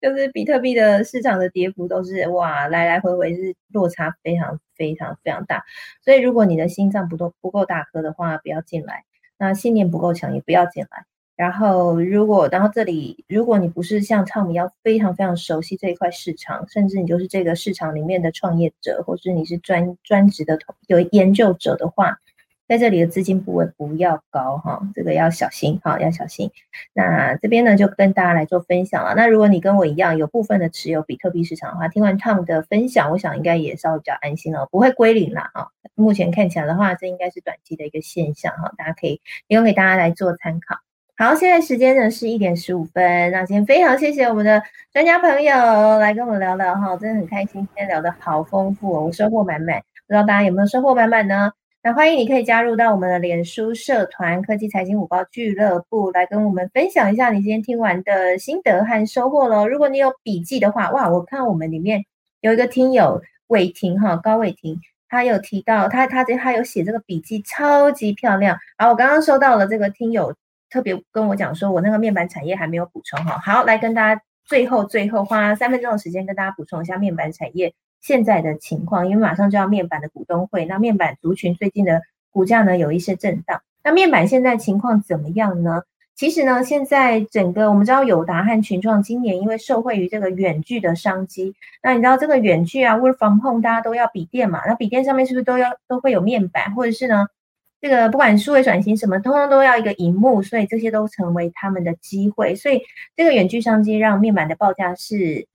就是比特币的市场的跌幅都是哇，来来回回是落差非常非常非常大。所以如果你的心脏不够不够大颗的话，不要进来；那信念不够强，也不要进来。然后，如果然后这里，如果你不是像汤米一样非常非常熟悉这一块市场，甚至你就是这个市场里面的创业者，或是你是专专职的有研究者的话，在这里的资金部位不要高哈，这个要小心哈，要小心。那这边呢，就跟大家来做分享了。那如果你跟我一样有部分的持有比特币市场的话，听完 Tom 的分享，我想应该也稍微比较安心了，不会归零了啊。目前看起来的话，这应该是短期的一个现象哈，大家可以提供给大家来做参考。好，现在时间呢是一点十五分。那今天非常谢谢我们的专家朋友来跟我们聊聊哈，真的很开心，今天聊的好丰富哦，我收获满满。不知道大家有没有收获满满呢？那欢迎你可以加入到我们的脸书社团科技财经五报俱乐部，来跟我们分享一下你今天听完的心得和收获喽。如果你有笔记的话，哇，我看我们里面有一个听友伟霆哈，高伟霆，他有提到他他这他有写这个笔记，超级漂亮。然后我刚刚收到了这个听友。特别跟我讲说，我那个面板产业还没有补充哈。好，来跟大家最后最后花三分钟的时间跟大家补充一下面板产业现在的情况，因为马上就要面板的股东会，那面板族群最近的股价呢有一些震荡。那面板现在情况怎么样呢？其实呢，现在整个我们知道友达和群创今年因为受惠于这个远距的商机，那你知道这个远距啊，work from home，大家都要笔电嘛，那笔电上面是不是都要都会有面板，或者是呢？这个不管数位转型什么，通通都要一个荧幕，所以这些都成为他们的机会。所以这个远距商机让面板的报价是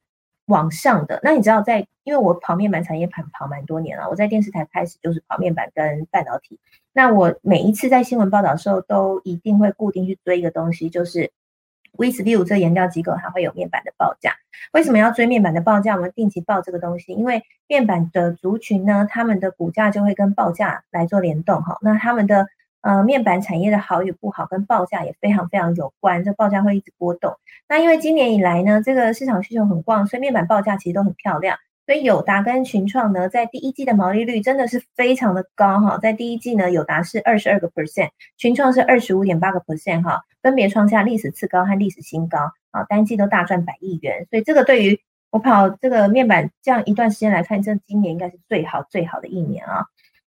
往上的。那你知道，在因为我跑面板产业跑跑蛮多年了，我在电视台开始就是跑面板跟半导体。那我每一次在新闻报道的时候，都一定会固定去追一个东西，就是。View 这研调机构还会有面板的报价，为什么要追面板的报价？我们定期报这个东西，因为面板的族群呢，他们的股价就会跟报价来做联动哈。那他们的呃面板产业的好与不好跟报价也非常非常有关，这报价会一直波动。那因为今年以来呢，这个市场需求很旺，所以面板报价其实都很漂亮。所以友达跟群创呢，在第一季的毛利率真的是非常的高哈，在第一季呢，友达是二十二个 percent，群创是二十五点八个 percent 哈，分别创下历史次高和历史新高啊，单季都大赚百亿元，所以这个对于我跑这个面板这样一段时间来看，这今年应该是最好最好的一年啊。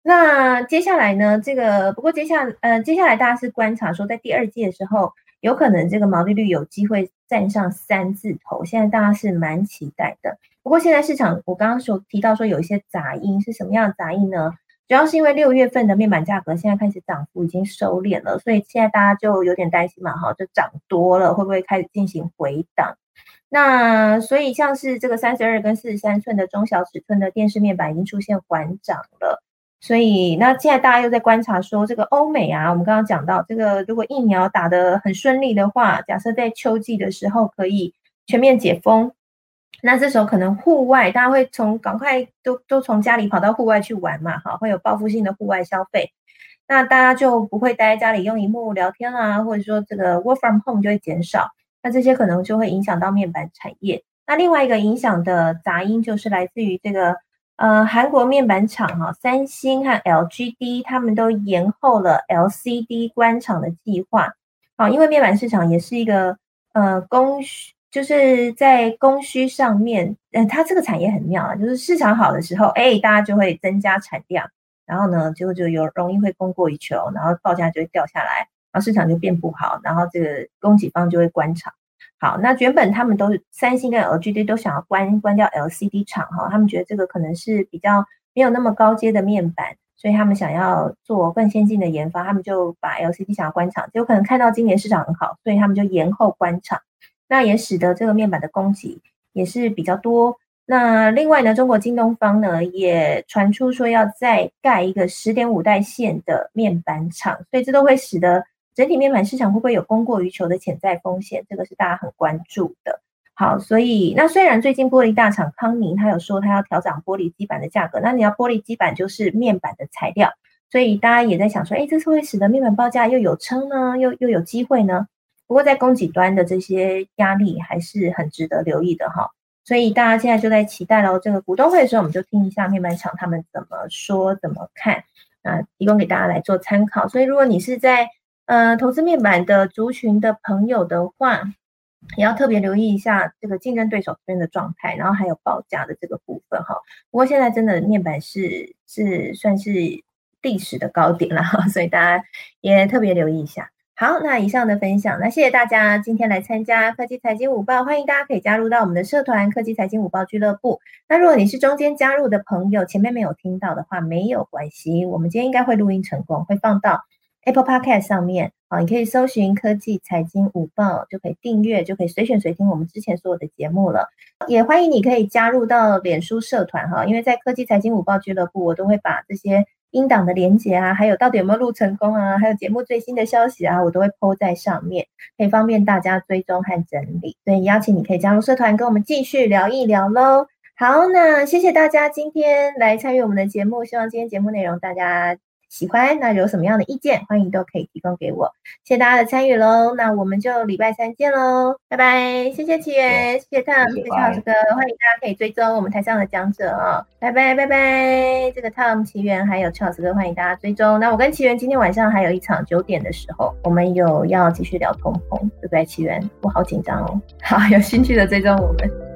那接下来呢，这个不过接下呃接下来大家是观察说，在第二季的时候，有可能这个毛利率有机会站上三字头，现在大家是蛮期待的。不过现在市场，我刚刚所提到说有一些杂音是什么样的杂音呢？主要是因为六月份的面板价格现在开始涨幅已经收敛了，所以现在大家就有点担心嘛，哈，就涨多了会不会开始进行回档？那所以像是这个三十二跟四十三寸的中小尺寸的电视面板已经出现缓涨了，所以那现在大家又在观察说，这个欧美啊，我们刚刚讲到这个，如果疫苗打得很顺利的话，假设在秋季的时候可以全面解封。那这时候可能户外，大家会从赶快都都从家里跑到户外去玩嘛，哈，会有报复性的户外消费，那大家就不会待在家里用荧幕聊天啊，或者说这个 work from home 就会减少，那这些可能就会影响到面板产业。那另外一个影响的杂音就是来自于这个呃韩国面板厂哈，三星和 LGD 他们都延后了 LCD 关厂的计划，好，因为面板市场也是一个呃供需。就是在供需上面，嗯，它这个产业很妙啊，就是市场好的时候，哎，大家就会增加产量，然后呢，结果就有容易会供过于求，然后报价就会掉下来，然后市场就变不好，然后这个供给方就会关厂。好，那原本他们都三星跟 LGD 都想要关关掉 LCD 厂哈，他们觉得这个可能是比较没有那么高阶的面板，所以他们想要做更先进的研发，他们就把 LCD 想要关厂，结果可能看到今年市场很好，所以他们就延后关厂。那也使得这个面板的供给也是比较多。那另外呢，中国京东方呢也传出说要再盖一个十点五代线的面板厂，所以这都会使得整体面板市场会不会有供过于求的潜在风险？这个是大家很关注的。好，所以那虽然最近玻璃大厂康宁他有说他要调整玻璃基板的价格，那你要玻璃基板就是面板的材料，所以大家也在想说，哎，这次会使得面板报价又有撑呢，又又有机会呢？不过，在供给端的这些压力还是很值得留意的哈，所以大家现在就在期待喽。这个股东会的时候，我们就听一下面板厂他们怎么说、怎么看啊，提供给大家来做参考。所以，如果你是在呃投资面板的族群的朋友的话，也要特别留意一下这个竞争对手这边的状态，然后还有报价的这个部分哈。不过，现在真的面板是是算是历史的高点了哈，所以大家也特别留意一下。好，那以上的分享，那谢谢大家今天来参加科技财经午报，欢迎大家可以加入到我们的社团科技财经午报俱乐部。那如果你是中间加入的朋友，前面没有听到的话，没有关系，我们今天应该会录音成功，会放到 Apple Podcast 上面。好，你可以搜寻科技财经午报，就可以订阅，就可以随选随听我们之前所有的节目了。也欢迎你可以加入到脸书社团哈，因为在科技财经午报俱乐部，我都会把这些。音档的连接啊，还有到底有没有录成功啊，还有节目最新的消息啊，我都会 po 在上面，可以方便大家追踪和整理。所以邀请你可以加入社团，跟我们继续聊一聊喽。好，那谢谢大家今天来参与我们的节目，希望今天节目内容大家。喜欢那有什么样的意见，欢迎都可以提供给我。谢谢大家的参与喽，那我们就礼拜三见喽，拜拜！谢谢奇源，谢谢汤，谢谢老师哥，欢迎大家可以追踪我们台上的讲者哦，拜拜拜拜！这个 Tom 奇源还有邱老师哥，欢迎大家追踪。那我跟奇源今天晚上还有一场九点的时候，我们有要继续聊通膨，对不对？奇源，我好紧张哦。好，有兴趣的追踪我们。